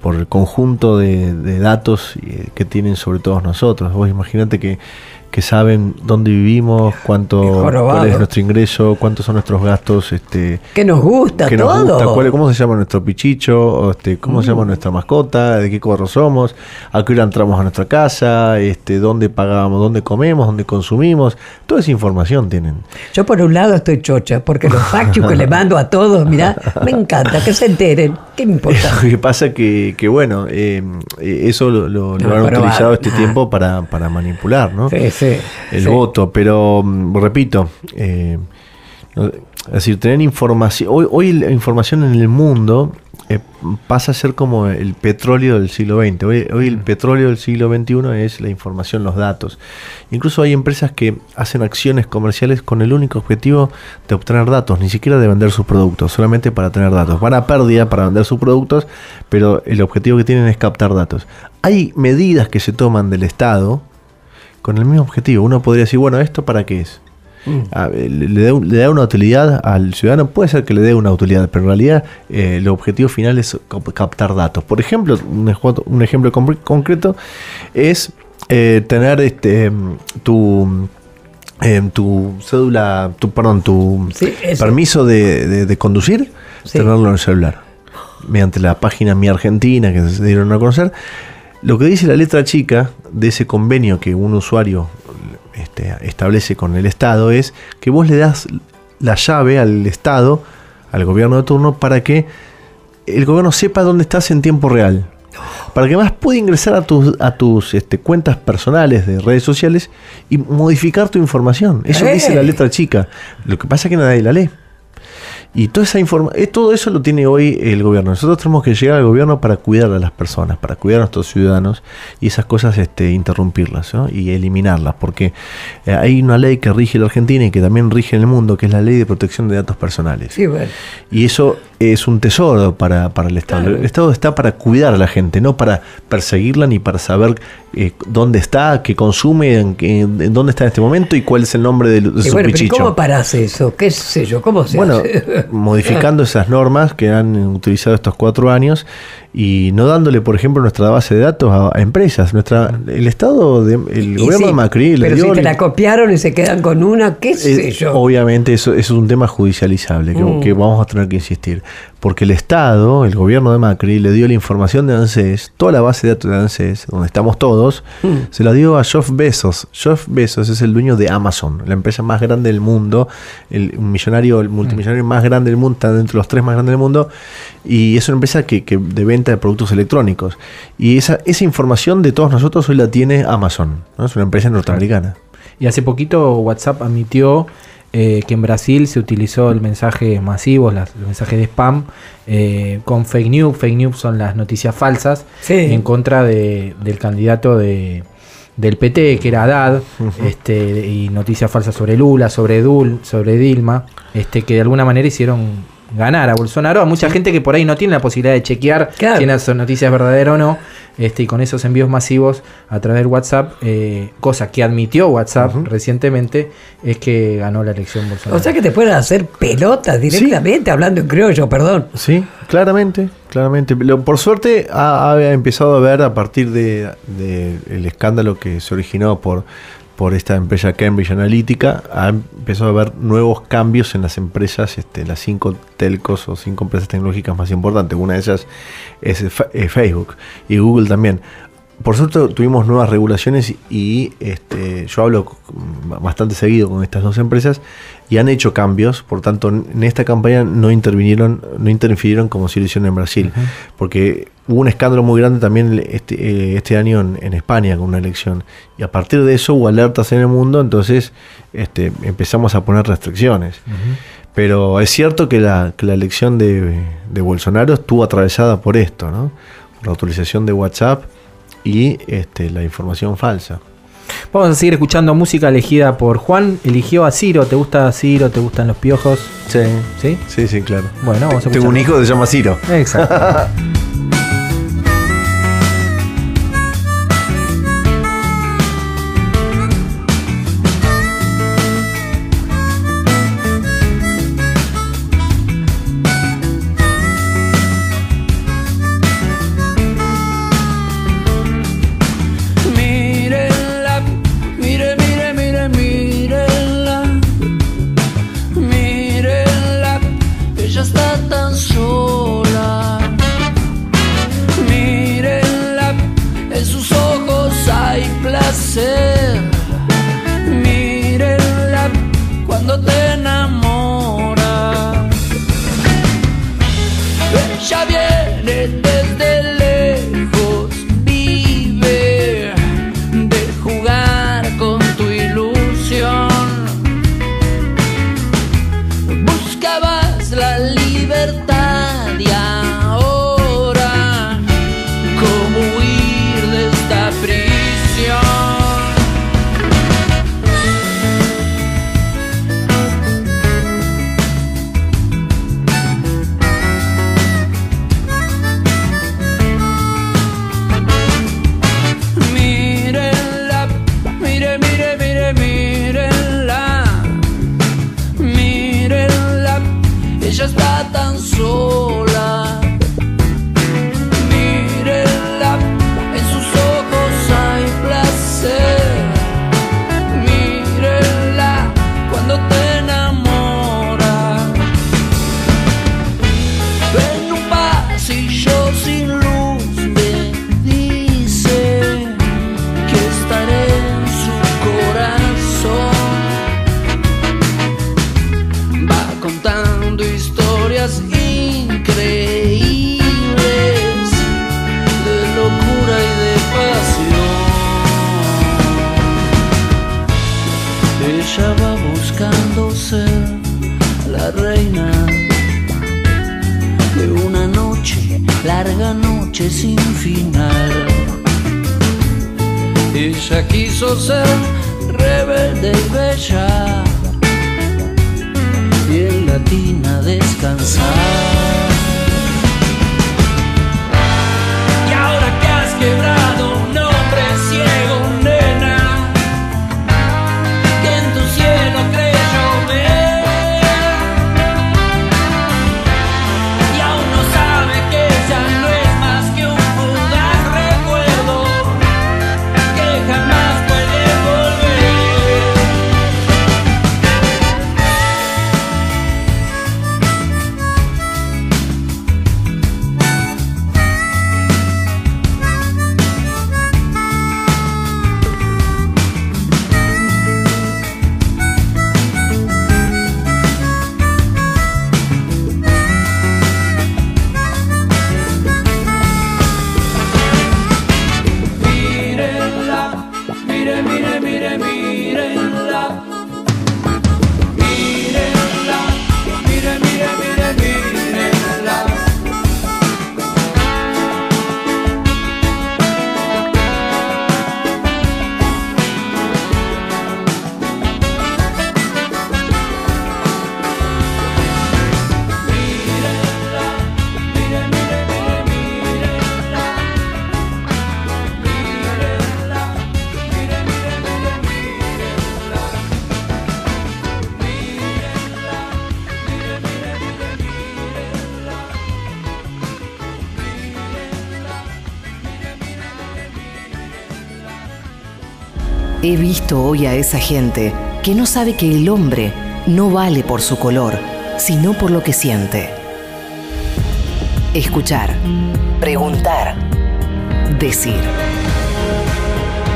por el conjunto de, de datos eh, que tienen sobre todos nosotros. Vos imaginate que, que saben dónde vivimos, cuánto cuál es nuestro ingreso, cuántos son nuestros gastos, este,
Que nos gusta
que nos
todo.
gusta, cuál- cómo se llama nuestro pichicho, este, cómo se llama nuestra mascota, de qué color somos, a qué hora entramos a nuestra casa, este, dónde pagamos, dónde comemos, dónde consumimos, toda esa información tienen.
Yo por un lado estoy chocha, porque los fact que le mando a todos, mirá, me encanta que se enteren. ¿Qué me importa?
Lo que pasa que, que bueno, eh, eso lo, lo- lo
No,
han utilizado
va-
este tiempo para, para manipular, ¿no?
Sí, sí.
El
sí.
voto, pero mm, repito, eh, es decir, tener información, hoy, hoy la información en el mundo eh, pasa a ser como el petróleo del siglo XX. Hoy, hoy el petróleo del siglo XXI es la información, los datos. Incluso hay empresas que hacen acciones comerciales con el único objetivo de obtener datos, ni siquiera de vender sus productos, solamente para tener datos. Van a pérdida para vender sus productos, pero el objetivo que tienen es captar datos. Hay medidas que se toman del Estado con el mismo objetivo. Uno podría decir, bueno, ¿esto para qué es? a- le, le da, un- le da una utilidad al ciudadano, puede ser que le dé una utilidad, pero en realidad eh, el objetivo final es cap- captar datos. Por ejemplo, un, ej- un ejemplo con- concreto es eh, tener este mm, tu em, tu cédula, tu perdón, tu
Sí,
permiso de, de- de conducir,
Sí.
tenerlo en el celular. Mediante la página Mi Argentina que se dieron a conocer. Lo que dice la letra chica de ese convenio que un usuario este, establece con el Estado es que vos le das la llave al Estado, al gobierno de turno, para que el gobierno sepa dónde estás en tiempo real. Para que más pueda ingresar a tus, a tus este, cuentas personales de redes sociales y modificar tu información. Eso dice la letra chica. Lo que pasa es que nadie la lee. Y toda esa informa eh, todo eso lo tiene hoy el gobierno. Nosotros tenemos que llegar al gobierno para cuidar a las personas, para cuidar a nuestros ciudadanos y esas cosas este, interrumpirlas ¿no? y eliminarlas. Porque eh, hay una ley que rige la Argentina y que también rige en el mundo, que es la ley de protección de datos personales.
Sí, bueno.
Y eso es un tesoro para, para el Estado.
Claro.
El Estado está para cuidar a la gente, no para perseguirla ni para saber eh, dónde está, qué consume, en, en dónde está en este momento y cuál es el nombre de, de
Y
su
bueno, pero ¿y
pichicho.
¿cómo parás eso? ¿Qué sé yo? ¿Cómo se
Bueno,
hace?
modificando esas normas que han utilizado estos cuatro años y no dándole, por ejemplo, nuestra base de datos a, a empresas. Nuestra, el Estado, de, el
Y
gobierno
sí,
de Macri
Pero
dio
si te la copiaron y se quedan con una, ¿qué
eh,
sé yo?
Obviamente eso, eso es un tema judicializable que,
Mm.
que vamos a tener que insistir. Porque el Estado, el gobierno de Macri, le dio la información de ANSES, toda la base de datos de ANSES, donde estamos todos,
Mm.
se la dio a Jeff Bezos. Jeff Bezos es el dueño de Amazon, la empresa más grande del mundo, el millonario, el multimillonario más grande del mundo, está dentro de los tres más grandes del mundo, y es una empresa que, que de venta de productos electrónicos. Y esa, esa información de todos nosotros hoy la tiene Amazon, ¿no? es una empresa norteamericana.
Y hace poquito WhatsApp admitió eh, que en Brasil se utilizó el mensaje masivo, las, los mensajes de spam, eh, con fake news. Fake news son las noticias falsas
Sí.
en contra de- del candidato de, del PT, que era Haddad, este, y noticias falsas sobre Lula, sobre Dul, sobre Dilma, este, que de alguna manera hicieron ganar a Bolsonaro, a mucha gente que por ahí no tiene la posibilidad de chequear
Claro.
si son noticias verdaderas o no, este, y con esos envíos masivos a través del WhatsApp, eh, cosa que admitió WhatsApp recientemente, es que ganó la elección Bolsonaro.
O sea que te pueden hacer pelotas directamente, hablando en criollo, perdón.
Sí, claramente, claramente. Lo- por suerte ha, ha empezado a ver a partir de, de el escándalo que se originó por, por esta empresa Cambridge Analytica, ha empezado a haber nuevos cambios en las empresas, este, las cinco telcos o cinco empresas tecnológicas más importantes. Una de ellas es eh, Facebook y Google también. Por suerte tuvimos nuevas regulaciones y este, yo hablo bastante seguido con estas dos empresas y han hecho cambios, por tanto en esta campaña no intervinieron, no interfirieron como si lo hicieron en Brasil, porque hubo un escándalo muy grande también este, eh, este año en, en España con una elección y a partir de eso hubo alertas en el mundo, entonces este, empezamos a poner restricciones. Pero es cierto que la, que la elección de, de Bolsonaro estuvo atravesada por esto, ¿no? Por la utilización de WhatsApp y este, la información falsa.
Vamos a seguir escuchando música elegida por Juan. Eligió a Ciro. ¿Te gusta Ciro? ¿Te gustan los piojos?
Sí.
¿Sí?
Sí, sí, claro.
Bueno, vamos a
Tengo un
escuchar.
hijo que se llama Ciro.
Exacto.
He visto hoy a esa gente que no sabe que el hombre no vale por su color, sino por lo que siente. Escuchar, preguntar, decir.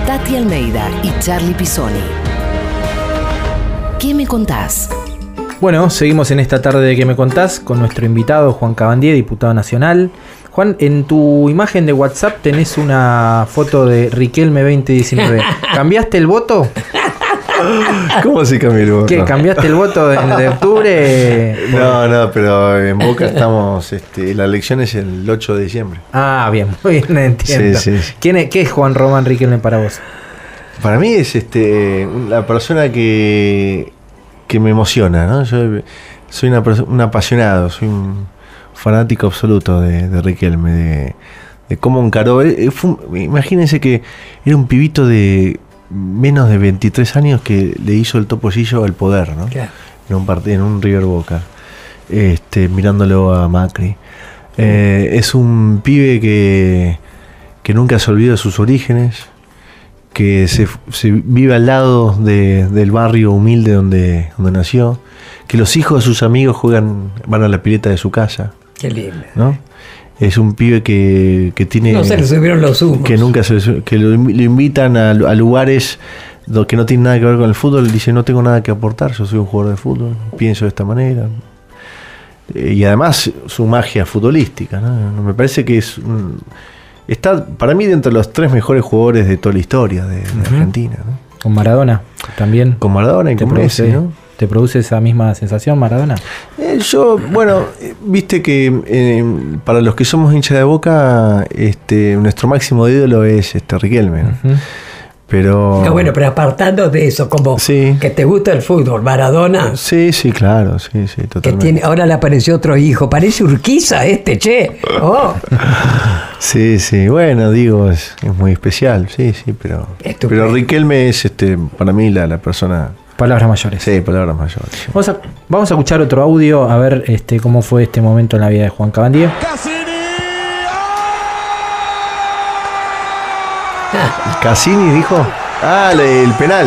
Tati Almeida y Charlie Pisoni. ¿Qué me contás?
Bueno, seguimos en esta tarde de que me contás con nuestro invitado Juan Cabandier, diputado nacional. Juan, en tu imagen de WhatsApp tenés una foto de Riquelme 2019. ¿Cambiaste el voto?
¿Cómo así cambié el voto?
¿Qué? ¿Cambiaste el voto de, de octubre?
No, no, pero en Boca estamos, este, la elección es el 8 de diciembre.
Ah, bien, muy bien, entiendo.
Sí, sí.
¿Quién es, ¿Qué es Juan Román Riquelme para vos?
Para mí es este la persona que, que me emociona, ¿no? Yo soy una un apasionado, soy un fanático absoluto de, de Riquelme, de, de cómo encaró. eh, eh, un- imagínense que era un pibito de menos de 23 años que le hizo el toposillo al poder, ¿no?
Claro.
en un partido, en un River Boca, este, mirándolo a Macri. Eh, es un pibe que, que nunca se olvida de sus orígenes, que se, se vive al lado de- del barrio humilde donde, donde nació, que los hijos de sus amigos juegan, van a la pileta de su casa,
Qué lindo.
¿no? Es un pibe que, que tiene
No se le subieron los humos.
que nunca se que lo, invi- lo invitan a, a lugares que no tienen nada que ver con el fútbol, dice no tengo nada que aportar, yo soy un jugador de fútbol, pienso de esta manera. Eh, Y además su magia futbolística, ¿no? Me parece que es un- está para mí dentro de los tres mejores jugadores de toda la historia de, de Argentina, ¿no?
Con Maradona también.
Con Maradona y
¿Te
con
produce,
Messi, ¿no?
¿Te produce esa misma sensación, Maradona?
Eh, yo, bueno, eh, viste que eh, para los que somos hinchas de Boca, este, nuestro máximo ídolo es este Riquelme, ¿no? Pero
Ah, bueno, pero apartando de eso, como
Sí.
que te gusta el fútbol, Maradona,
Sí, sí, claro, sí, sí,
que
totalmente.
tiene, ahora le apareció otro hijo, parece Urquiza este, che. Oh,
Sí, sí, bueno, digo, es, es muy especial, sí, sí, pero
Estupendo.
pero Riquelme es este para mí la, la persona
Palabras mayores.
Sí, palabras mayores.
Vamos a, vamos a escuchar otro audio a ver este cómo fue este momento en la vida de Juan Cabandier.
Cassini dijo. Ah, el penal.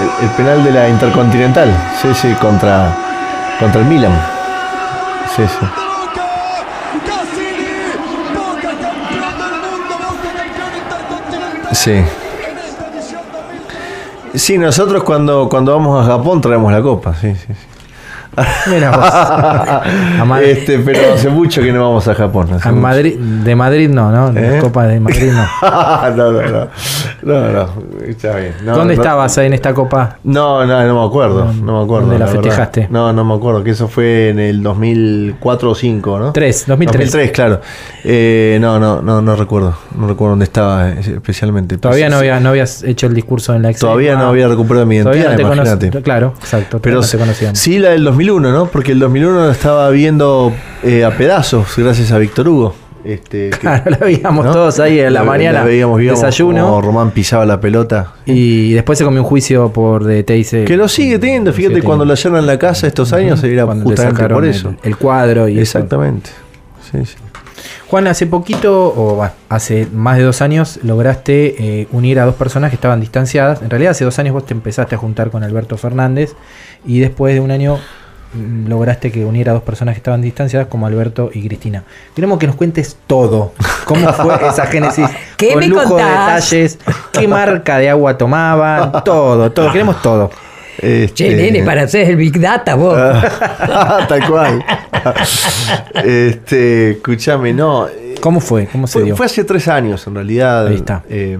El, el penal de la Intercontinental. Sí, sí, contra, contra el Milan. Sí, sí. Sí. Sí, nosotros cuando, cuando vamos a Japón traemos la copa, sí, sí, sí.
Mira vos. A Madrid.
Este, pero hace mucho que no vamos a Japón.
A. Madrid, de Madrid no, ¿no? Las
¿Eh?
copas de Madrid no.
no, no, no. No, no. Está bien. No,
¿Dónde
no-
estabas ahí en esta copa?
No, no, no me acuerdo. No me acuerdo.
¿Dónde la
verdad.
festejaste?
No, no me acuerdo. Que eso fue en el 2004 o 2005, ¿no?
Tres, 2003.
2003, claro. Eh, no, no, no, no recuerdo. No recuerdo dónde estaba eh, especialmente.
Todavía
Pues,
no, había, no habías hecho el discurso en la ex.
Todavía no había recuperado mi identidad, imagínate.
Claro, exacto.
Pero
no te conocíamos.
sí la del 2001, ¿no? Porque el 2001 la estaba viendo eh, a pedazos gracias a Víctor Hugo. Este, que-
Claro, la veíamos
¿no?
todos ahí en la, mañana.
veíamos, veíamos
desayuno.
cómo Román pisaba la pelota.
Y después se comió un juicio por de Teise.
Que lo sigue teniendo, fíjate,
sigue
cuando
teniendo.
la allanan la casa estos años era
Cuando
justamente por eso.
El, cuadro y eso.
Exactamente. Sí, sí.
Juan, hace poquito, o bueno, hace más de dos años, lograste eh, unir a dos personas que estaban distanciadas. En realidad, hace dos años vos te empezaste a juntar con Alberto Fernández y después de un año lograste que unir a dos personas que estaban distanciadas como Alberto y Cristina. Queremos que nos cuentes todo. ¿Cómo fue esa génesis?
¿Qué
con
me
lujo de detalles. ¿Qué marca de agua tomaban? Todo, todo. Queremos todo.
Este,
Che, nene, para hacer el Big Data vos.
Tal cual. este, escúchame, no. eh,
¿Cómo fue? ¿Cómo se
Fue,
dio?
fue hace tres años, en realidad,
Ahí está.
eh,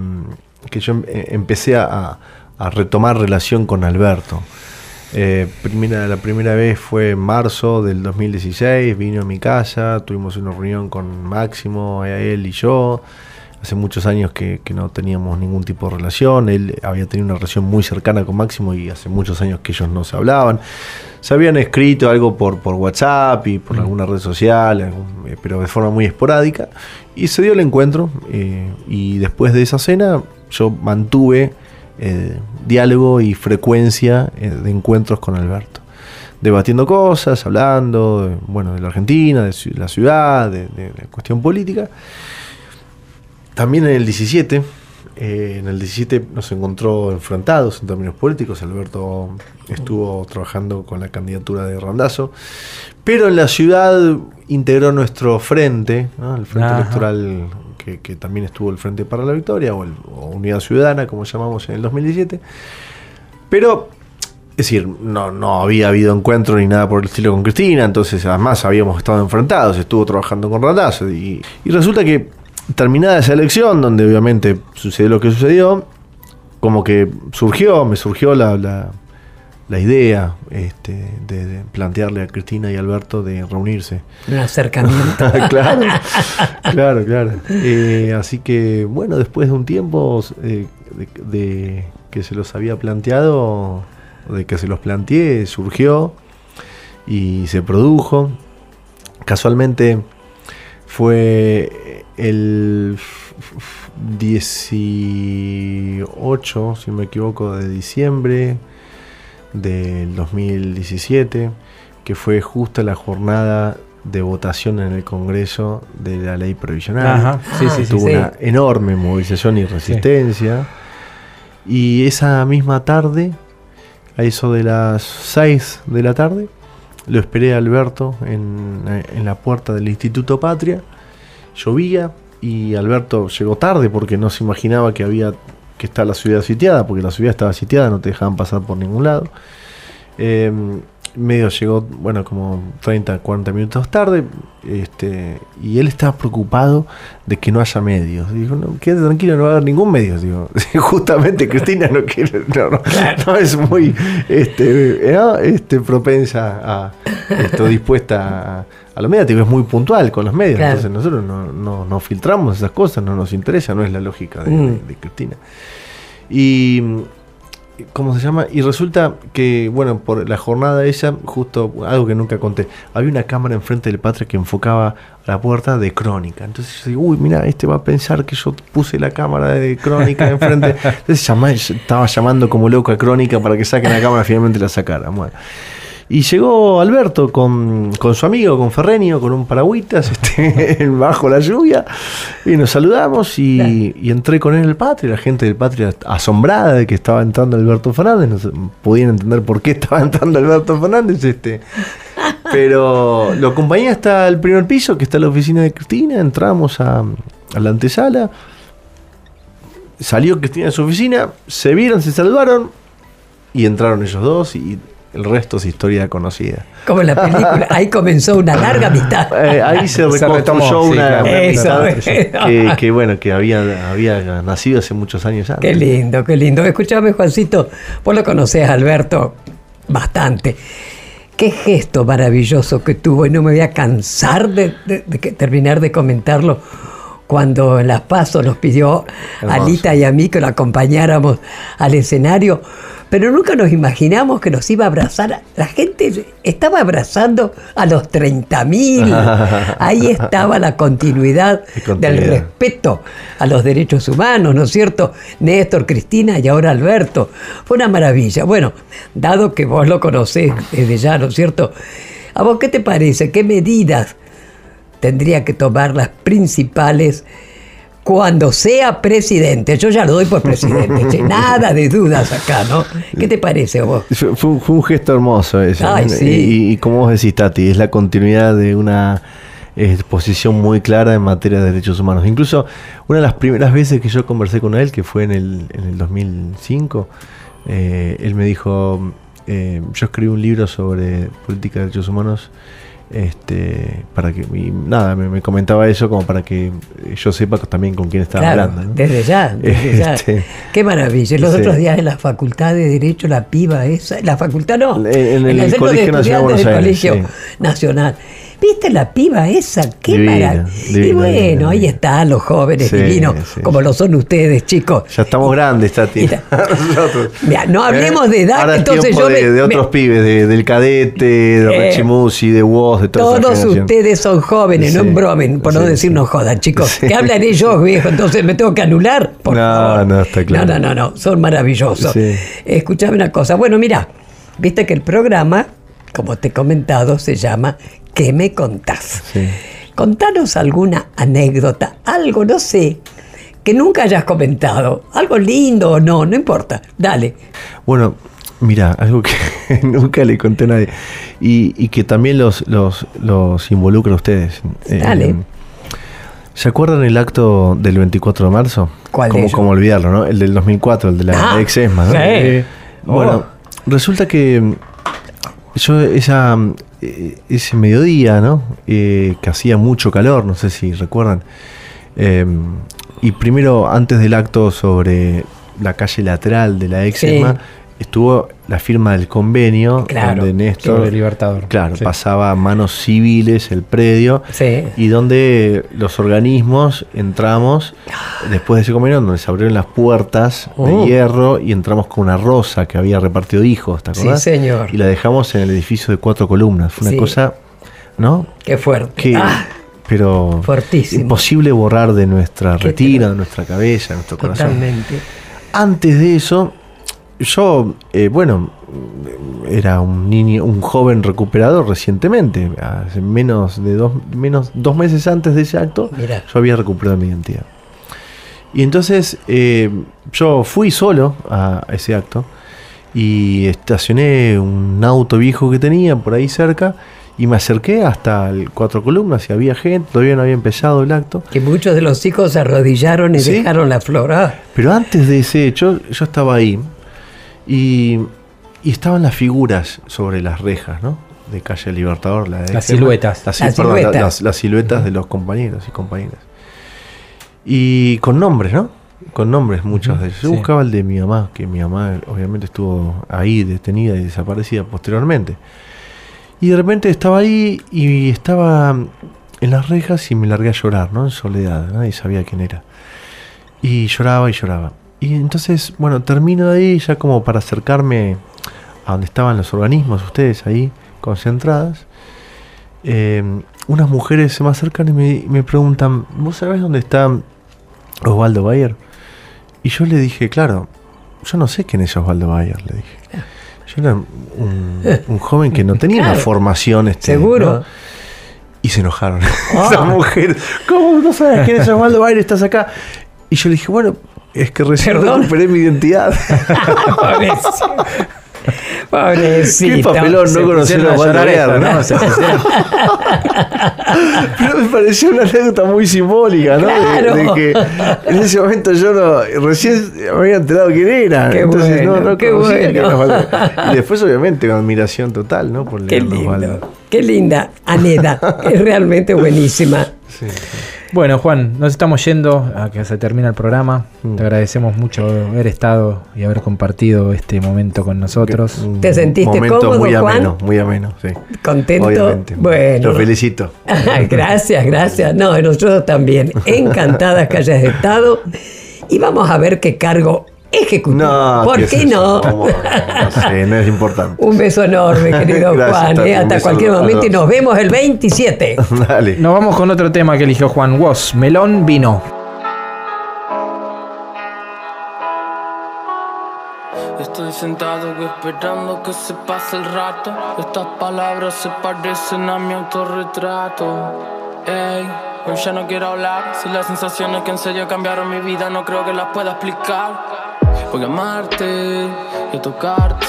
que yo em- eh, empecé a, a retomar relación con Alberto. Eh, primera, la primera vez fue en marzo del 2016, vino a mi casa, tuvimos una reunión con Máximo, él y yo. Hace muchos años que, que no teníamos ningún tipo de relación. Él había tenido una relación muy cercana con Máximo y hace muchos años que ellos no se hablaban. Se habían escrito algo por, por WhatsApp y por alguna red social, eh, pero de forma muy esporádica. Y se dio el encuentro. eh, y después de esa cena, yo mantuve eh, diálogo y frecuencia eh, de encuentros con Alberto. Debatiendo cosas, hablando, de, bueno, de la Argentina, de la ciudad, de, de la cuestión política. También en el 17, eh, en el 17 nos encontró enfrentados en términos políticos. Alberto estuvo trabajando con la candidatura de Randazo, pero en la ciudad integró nuestro frente, ¿no? el frente
Ajá.
electoral que, también estuvo el Frente para la Victoria o, el- Unidad Ciudadana, como llamamos en el 2017. Pero es decir, no, no había habido encuentro ni nada por el estilo con Cristina, entonces además habíamos estado enfrentados, estuvo trabajando con Randazzo y, y resulta que terminada esa elección, donde obviamente sucedió lo que sucedió, como que surgió, me surgió la, la, la idea este, de, de plantearle a Cristina y Alberto de reunirse.
Un acercamiento.
claro, claro, claro. Eh, así que, bueno, después de un tiempo eh, de, de que se los había planteado, de que se los planteé, surgió y se produjo. Casualmente fue el 18, si no me equivoco, de diciembre del 2017, que fue justo la jornada de votación en el Congreso de la ley previsional.
Ajá, sí, sí, sí,
Tuvo
sí.
una enorme movilización y resistencia. Y esa misma tarde, a eso de las 6 de la tarde, lo esperé a Alberto en, en la puerta del Instituto Patria. Llovía y Alberto llegó tarde porque no se imaginaba que había que estar la ciudad sitiada, porque la ciudad estaba sitiada, no te dejaban pasar por ningún lado. Eh, medio llegó, bueno, como 30, 40 minutos tarde, este, y él estaba preocupado de que no haya medios. Dijo, no, quédate tranquilo, no va a haber ningún medio. Digo, justamente Cristina no quiere, no, no, no es muy este, ¿no? este, propensa a esto, dispuesta a, a los medios, es muy puntual con los medios.
Claro.
Entonces nosotros no, no, no filtramos esas cosas, no nos interesa, no es la lógica de,
Mm.
de- de Cristina. Y ¿Cómo se llama? Y resulta que, bueno, por la jornada esa, justo algo que nunca conté, había una cámara enfrente del Patria que enfocaba la puerta de crónica. Entonces yo digo, uy, mira, este va a pensar que yo puse la cámara de crónica enfrente. Entonces llamé- estaba llamando como loco a crónica para que saquen la cámara, finalmente la sacaran. Bueno. Y llegó Alberto con, con su amigo, con Ferrenio, con un paragüitas, este, bajo la lluvia, y nos saludamos y, y entré con él en el patria, la gente del patria asombrada de que estaba entrando Alberto Fernández, no podían entender por qué estaba entrando Alberto Fernández, este. Pero lo acompañé hasta el primer piso, que está la oficina de Cristina, entramos a, a la antesala, salió Cristina de su oficina, se vieron, se saludaron, y entraron ellos dos y el resto es historia conocida.
Como en la película, ahí comenzó una larga amistad.
Eh, ahí se
Se
reconstruyó
sí,
una,
claro.
una
Eso,
amistad
bueno.
que, que, bueno, que había, había nacido hace muchos años antes.
Qué lindo, qué lindo. Escúchame, Juancito, vos lo conocés, Alberto, bastante. Qué gesto maravilloso que tuvo, y no me voy a cansar de, de- de que- terminar de comentarlo, cuando en Las Pasos nos pidió a. Alita y a mí que lo acompañáramos al escenario, pero nunca nos imaginamos que nos iba a abrazar. La gente estaba abrazando a los 30.000. Ahí estaba la continuidad. del respeto a los derechos humanos, ¿no es cierto? Néstor, Cristina y ahora Alberto. Fue una maravilla. Bueno, dado que vos lo conocés desde ya, ¿no es cierto? ¿A vos qué te parece? ¿Qué medidas tendría que tomar las principales cuando sea presidente? Yo ya lo doy por presidente, che, nada de dudas acá, ¿no? ¿Qué te parece vos?
Fue, fue un- gesto hermoso ese.
Ay, sí.
y, y como vos decís, Tati, es la continuidad de una exposición muy clara en materia de derechos humanos. Incluso una de las primeras veces que yo conversé con él, que fue en el, en el 2005, eh, él me dijo, eh, yo escribí un libro sobre política de derechos humanos. Este, para que, y nada, me, me comentaba eso como para que yo sepa también con quién estaba
Claro,
hablando. ¿no?
desde ya, desde ya.
Este,
Qué maravilla. Los
sí.
otros días en la Facultad de Derecho, la piba esa, la facultad no,
En- en el Colegio Nacional de Buenos Aires,
Colegio
sí.
Nacional. ¿Viste la piba esa? Qué
Divina,
maravilla. Y bueno,
divina,
ahí están los jóvenes
Sí,
divinos,
sí,
como
sí.
lo son ustedes, chicos.
Ya estamos grandes, Tati.
Mira. No hablemos de edad,
Ahora
entonces yo
de,
me-
de otros
me-
pibes, de- del cadete, de
Eh,
Rechimusi, de Woz, de toda
Todos ustedes son jóvenes, no
Sí,
embromen, por no decir no jodan, chicos. Que hablan ellos, viejo, entonces me tengo que anular. Por
No,
favor.
no, está claro.
No, no, no, no, son maravillosos. Escuchame una cosa. Bueno, mira, viste que el programa, como te he comentado, se llama ¿Qué me contás?
Sí.
Contanos alguna anécdota, algo, no sé, que nunca hayas comentado. Algo lindo o no, no importa. Dale.
Bueno, mira, algo que nunca le conté a nadie y, y que también los, los, los involucra a ustedes. Eh,
Dale.
¿Se acuerdan el acto del 24 de marzo?
¿Cuál
¿Cómo, cómo olvidarlo, no? El del 2004, el de la
Ah,
ex ESMA, ¿no?
sí.
Bueno, resulta que yo esa, eh, ese mediodía, ¿no? Eh, que hacía mucho calor, no sé si recuerdan. eh, y primero, antes del acto sobre la calle lateral de la ex
Sí.
Estuvo la firma del convenio
Claro,
donde Néstor
Sobre Libertador.
Claro,
Sí.
pasaba a manos civiles el predio
Sí.
y donde los organismos entramos después de ese convenio donde se abrieron las puertas
Oh.
de hierro y entramos con una rosa que había repartido hijos, ¿te
Sí,
acordás?
señor.
Y la dejamos en el edificio de cuatro columnas. Fue una
Sí.
cosa, ¿no?
Qué fuerte.
Que,
Ah,
pero
Fuertísimo.
imposible borrar de nuestra retina, de nuestra cabeza, de nuestro corazón.
totalmente.
Antes de eso, yo, eh, bueno, era un niño, un joven recuperado recientemente, hace menos de dos, menos dos meses antes de ese acto,
Mirá.
yo había recuperado mi identidad. Y entonces eh, yo fui solo a ese acto y estacioné un auto viejo que tenía por ahí cerca y me acerqué hasta el cuatro columnas y había gente, todavía no había empezado el acto.
Que muchos de los hijos se arrodillaron y
Sí.
dejaron la flor. Ah,
Pero antes de ese hecho, yo estaba ahí y, y estaban las figuras sobre las rejas, ¿no? De calle Libertador, la de
Las siluetas.
Las,
Las
perdón, la-
siluetas.
las- las siluetas de los compañeros y compañeras. Y con nombres, ¿no? Con nombres muchos de ellos. Yo
sí.
buscaba el de mi mamá, que mi mamá obviamente estuvo ahí detenida y desaparecida posteriormente. Y de repente estaba ahí y estaba en las rejas y me largué a llorar, ¿no? En soledad, nadie sabía quién era. Y lloraba y lloraba. Y entonces, bueno, termino de ahí ya como para acercarme a donde estaban los organismos, ustedes ahí, concentradas. Eh, unas mujeres se me acercan y me, me preguntan, ¿vos sabés dónde está Osvaldo Bayer? Y yo le dije, claro, yo no sé quién es Osvaldo Bayer, le dije. Yo era un, un joven que no tenía una
Claro.
formación. Este,
Seguro.
¿no? Y se enojaron.
Ah.
Esa mujer, ¿cómo no sabes quién es Osvaldo Bayer? Estás acá. Y yo le dije, bueno, es que recién
Perdón.
recuperé mi identidad.
Pobrecito. Pobrecito.
Qué papelón no conocer a
a
Osvaldo
llorar
Bayer,
esto,
¿no? Pero me pareció una anécdota muy simbólica, ¿no? De-
Claro.
De, que en ese momento yo no, recién me había enterado quién era.
Qué
Entonces
bueno,
no
qué bueno.
Y después, obviamente, con admiración total, ¿no? Por
Qué lindo. Qué linda Aneda. Es realmente buenísima.
Bueno, Juan, nos estamos yendo a que se termina el programa.
Mm.
Te agradecemos mucho haber estado y haber compartido este momento con nosotros.
Un
¿Te sentiste
momento
cómodo,
muy
Juan?
ameno, muy ameno, sí.
¿Contento?
Obviamente.
Bueno.
Lo felicito.
gracias, gracias. No, nosotros también. Encantadas que hayas estado. Y vamos a ver qué cargo ejecutivo.
No,
¿Por
¿qué
qué,
es eso?
no?
No sé, no es importante.
Un beso enorme, querido
Gracias,
Juan.
Tati,
¿eh? Hasta cualquier momento y nos vemos el 27.
Dale.
Nos vamos con otro tema que eligió Juan Woz, Melón Vino.
Estoy sentado esperando que se pase el rato. Estas palabras se parecen a mi autorretrato. Ey, hoy ya no quiero hablar. Si las sensaciones que en serio cambiaron mi vida no creo que las pueda explicar. Voy a amarte y a tocarte.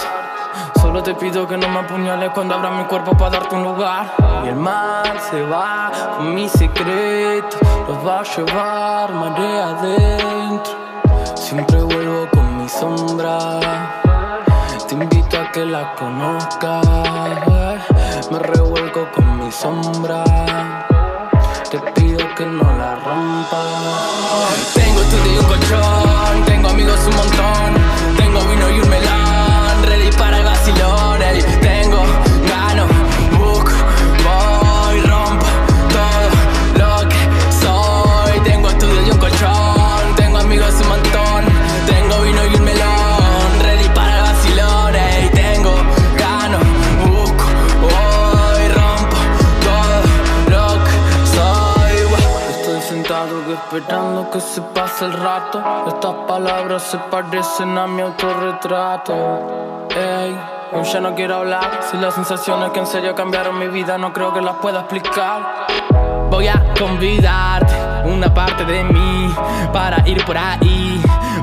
Solo te pido que no me apuñales cuando abra mi cuerpo para darte un lugar. Y el mar se va con mi secreto. Los va a llevar marea adentro. Siempre vuelvo con mi sombra. Te invito a que la conozcas. Me revuelco con mi sombra. Te no la rompas. Tengo estudio y un colchón. Tengo amigos un montón. Tengo vino y un esperando que se pase el rato. Estas palabras se parecen a mi autorretrato. Ey, hoy ya no quiero hablar. Si las sensaciones que en serio cambiaron mi vida no creo que las pueda explicar. Voy a convidarte una parte de mí para ir por ahí.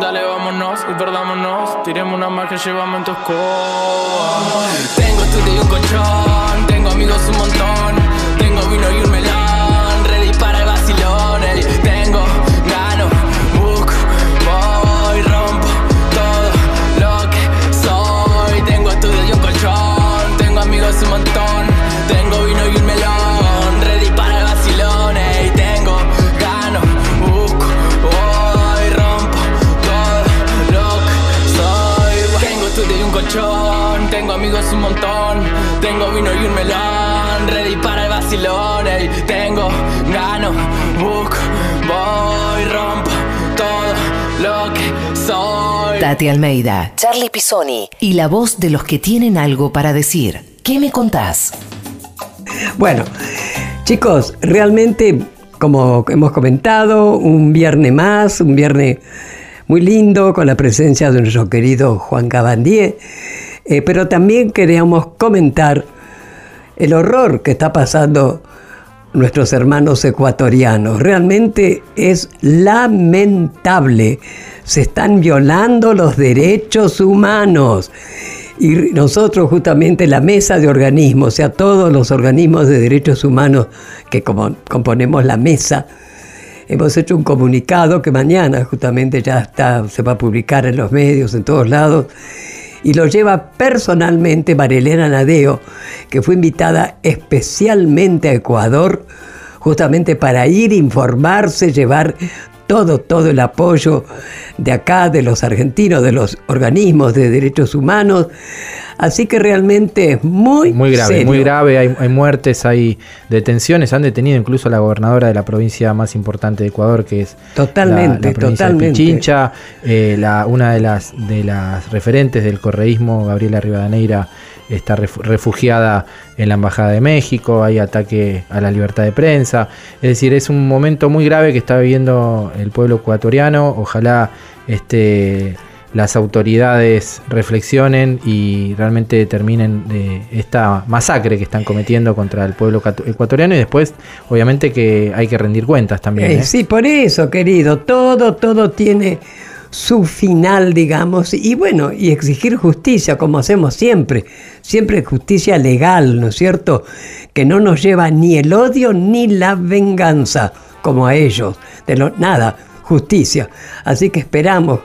Dale, vámonos y perdámonos. Tiremos una más que llevamos en tu escoba. Tengo estudio y un colchón. Tengo amigos un montón. Tengo vino y un un montón. Tengo vino y un melón. Ready para el vacilón. ey. Tengo, gano, busco, voy, rompo todo lo que soy.
Tati Almeida, Charlie Pisoni y la voz de los que tienen algo para decir. ¿Qué me contás?
Bueno, chicos, realmente, como hemos comentado, un viernes más, un viernes muy lindo con la presencia de nuestro querido Juan Cabandier, eh, pero también queríamos comentar el horror que está pasando nuestros hermanos ecuatorianos. Realmente es lamentable. Se están violando los derechos humanos. Y nosotros justamente la mesa de organismos, o sea, todos los organismos de derechos humanos que componemos la mesa, hemos hecho un comunicado que mañana justamente ya está, se va a publicar en los medios, en todos lados, y lo lleva personalmente Marilena Nadeo, que fue invitada especialmente a Ecuador, justamente para ir, informarse, llevar todo, todo el apoyo de acá, de los argentinos, de los organismos de derechos humanos. Así que realmente es muy,
Muy grave,
serio.
muy grave. Hay, hay muertes, hay detenciones. Han detenido incluso a la gobernadora de la provincia más importante de Ecuador, que es
Totalmente,
la, la provincia de
totalmente.
Pichincha. Eh, la, una de las, de las referentes del correísmo, Gabriela Rivadeneira, está ref- refugiada en la Embajada de México. Hay ataque a la libertad de prensa. Es decir, es un momento muy grave que está viviendo el pueblo ecuatoriano. Ojalá este las autoridades reflexionen y realmente determinen eh, esta masacre que están cometiendo contra el pueblo ecuato- ecuatoriano y después obviamente que hay que rendir cuentas también.
Eh,
¿eh?
Sí, por eso, querido, todo, todo tiene su final, digamos, y bueno, y exigir justicia, como hacemos siempre, siempre justicia legal, ¿no es cierto? Que no nos lleva ni el odio ni la venganza, como a ellos, de lo, nada, justicia. Así que esperamos,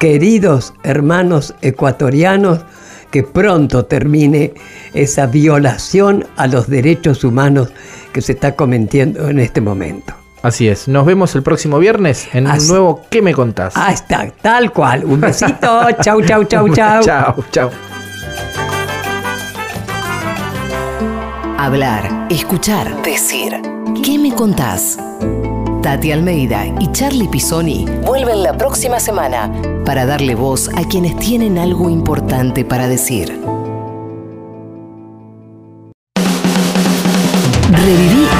queridos hermanos ecuatorianos, que pronto termine esa violación a los derechos humanos que se está cometiendo en este momento.
Así es. Nos vemos el próximo viernes en un nuevo ¿Qué me contás?
Ah, está, tal cual. Un besito. chau, chau, chau, chau.
chao, chao.
Hablar, escuchar, decir. ¿Qué me contás? Tati Almeida y Charlie Pisoni vuelven la próxima semana para darle voz a quienes tienen algo importante para decir. Reviví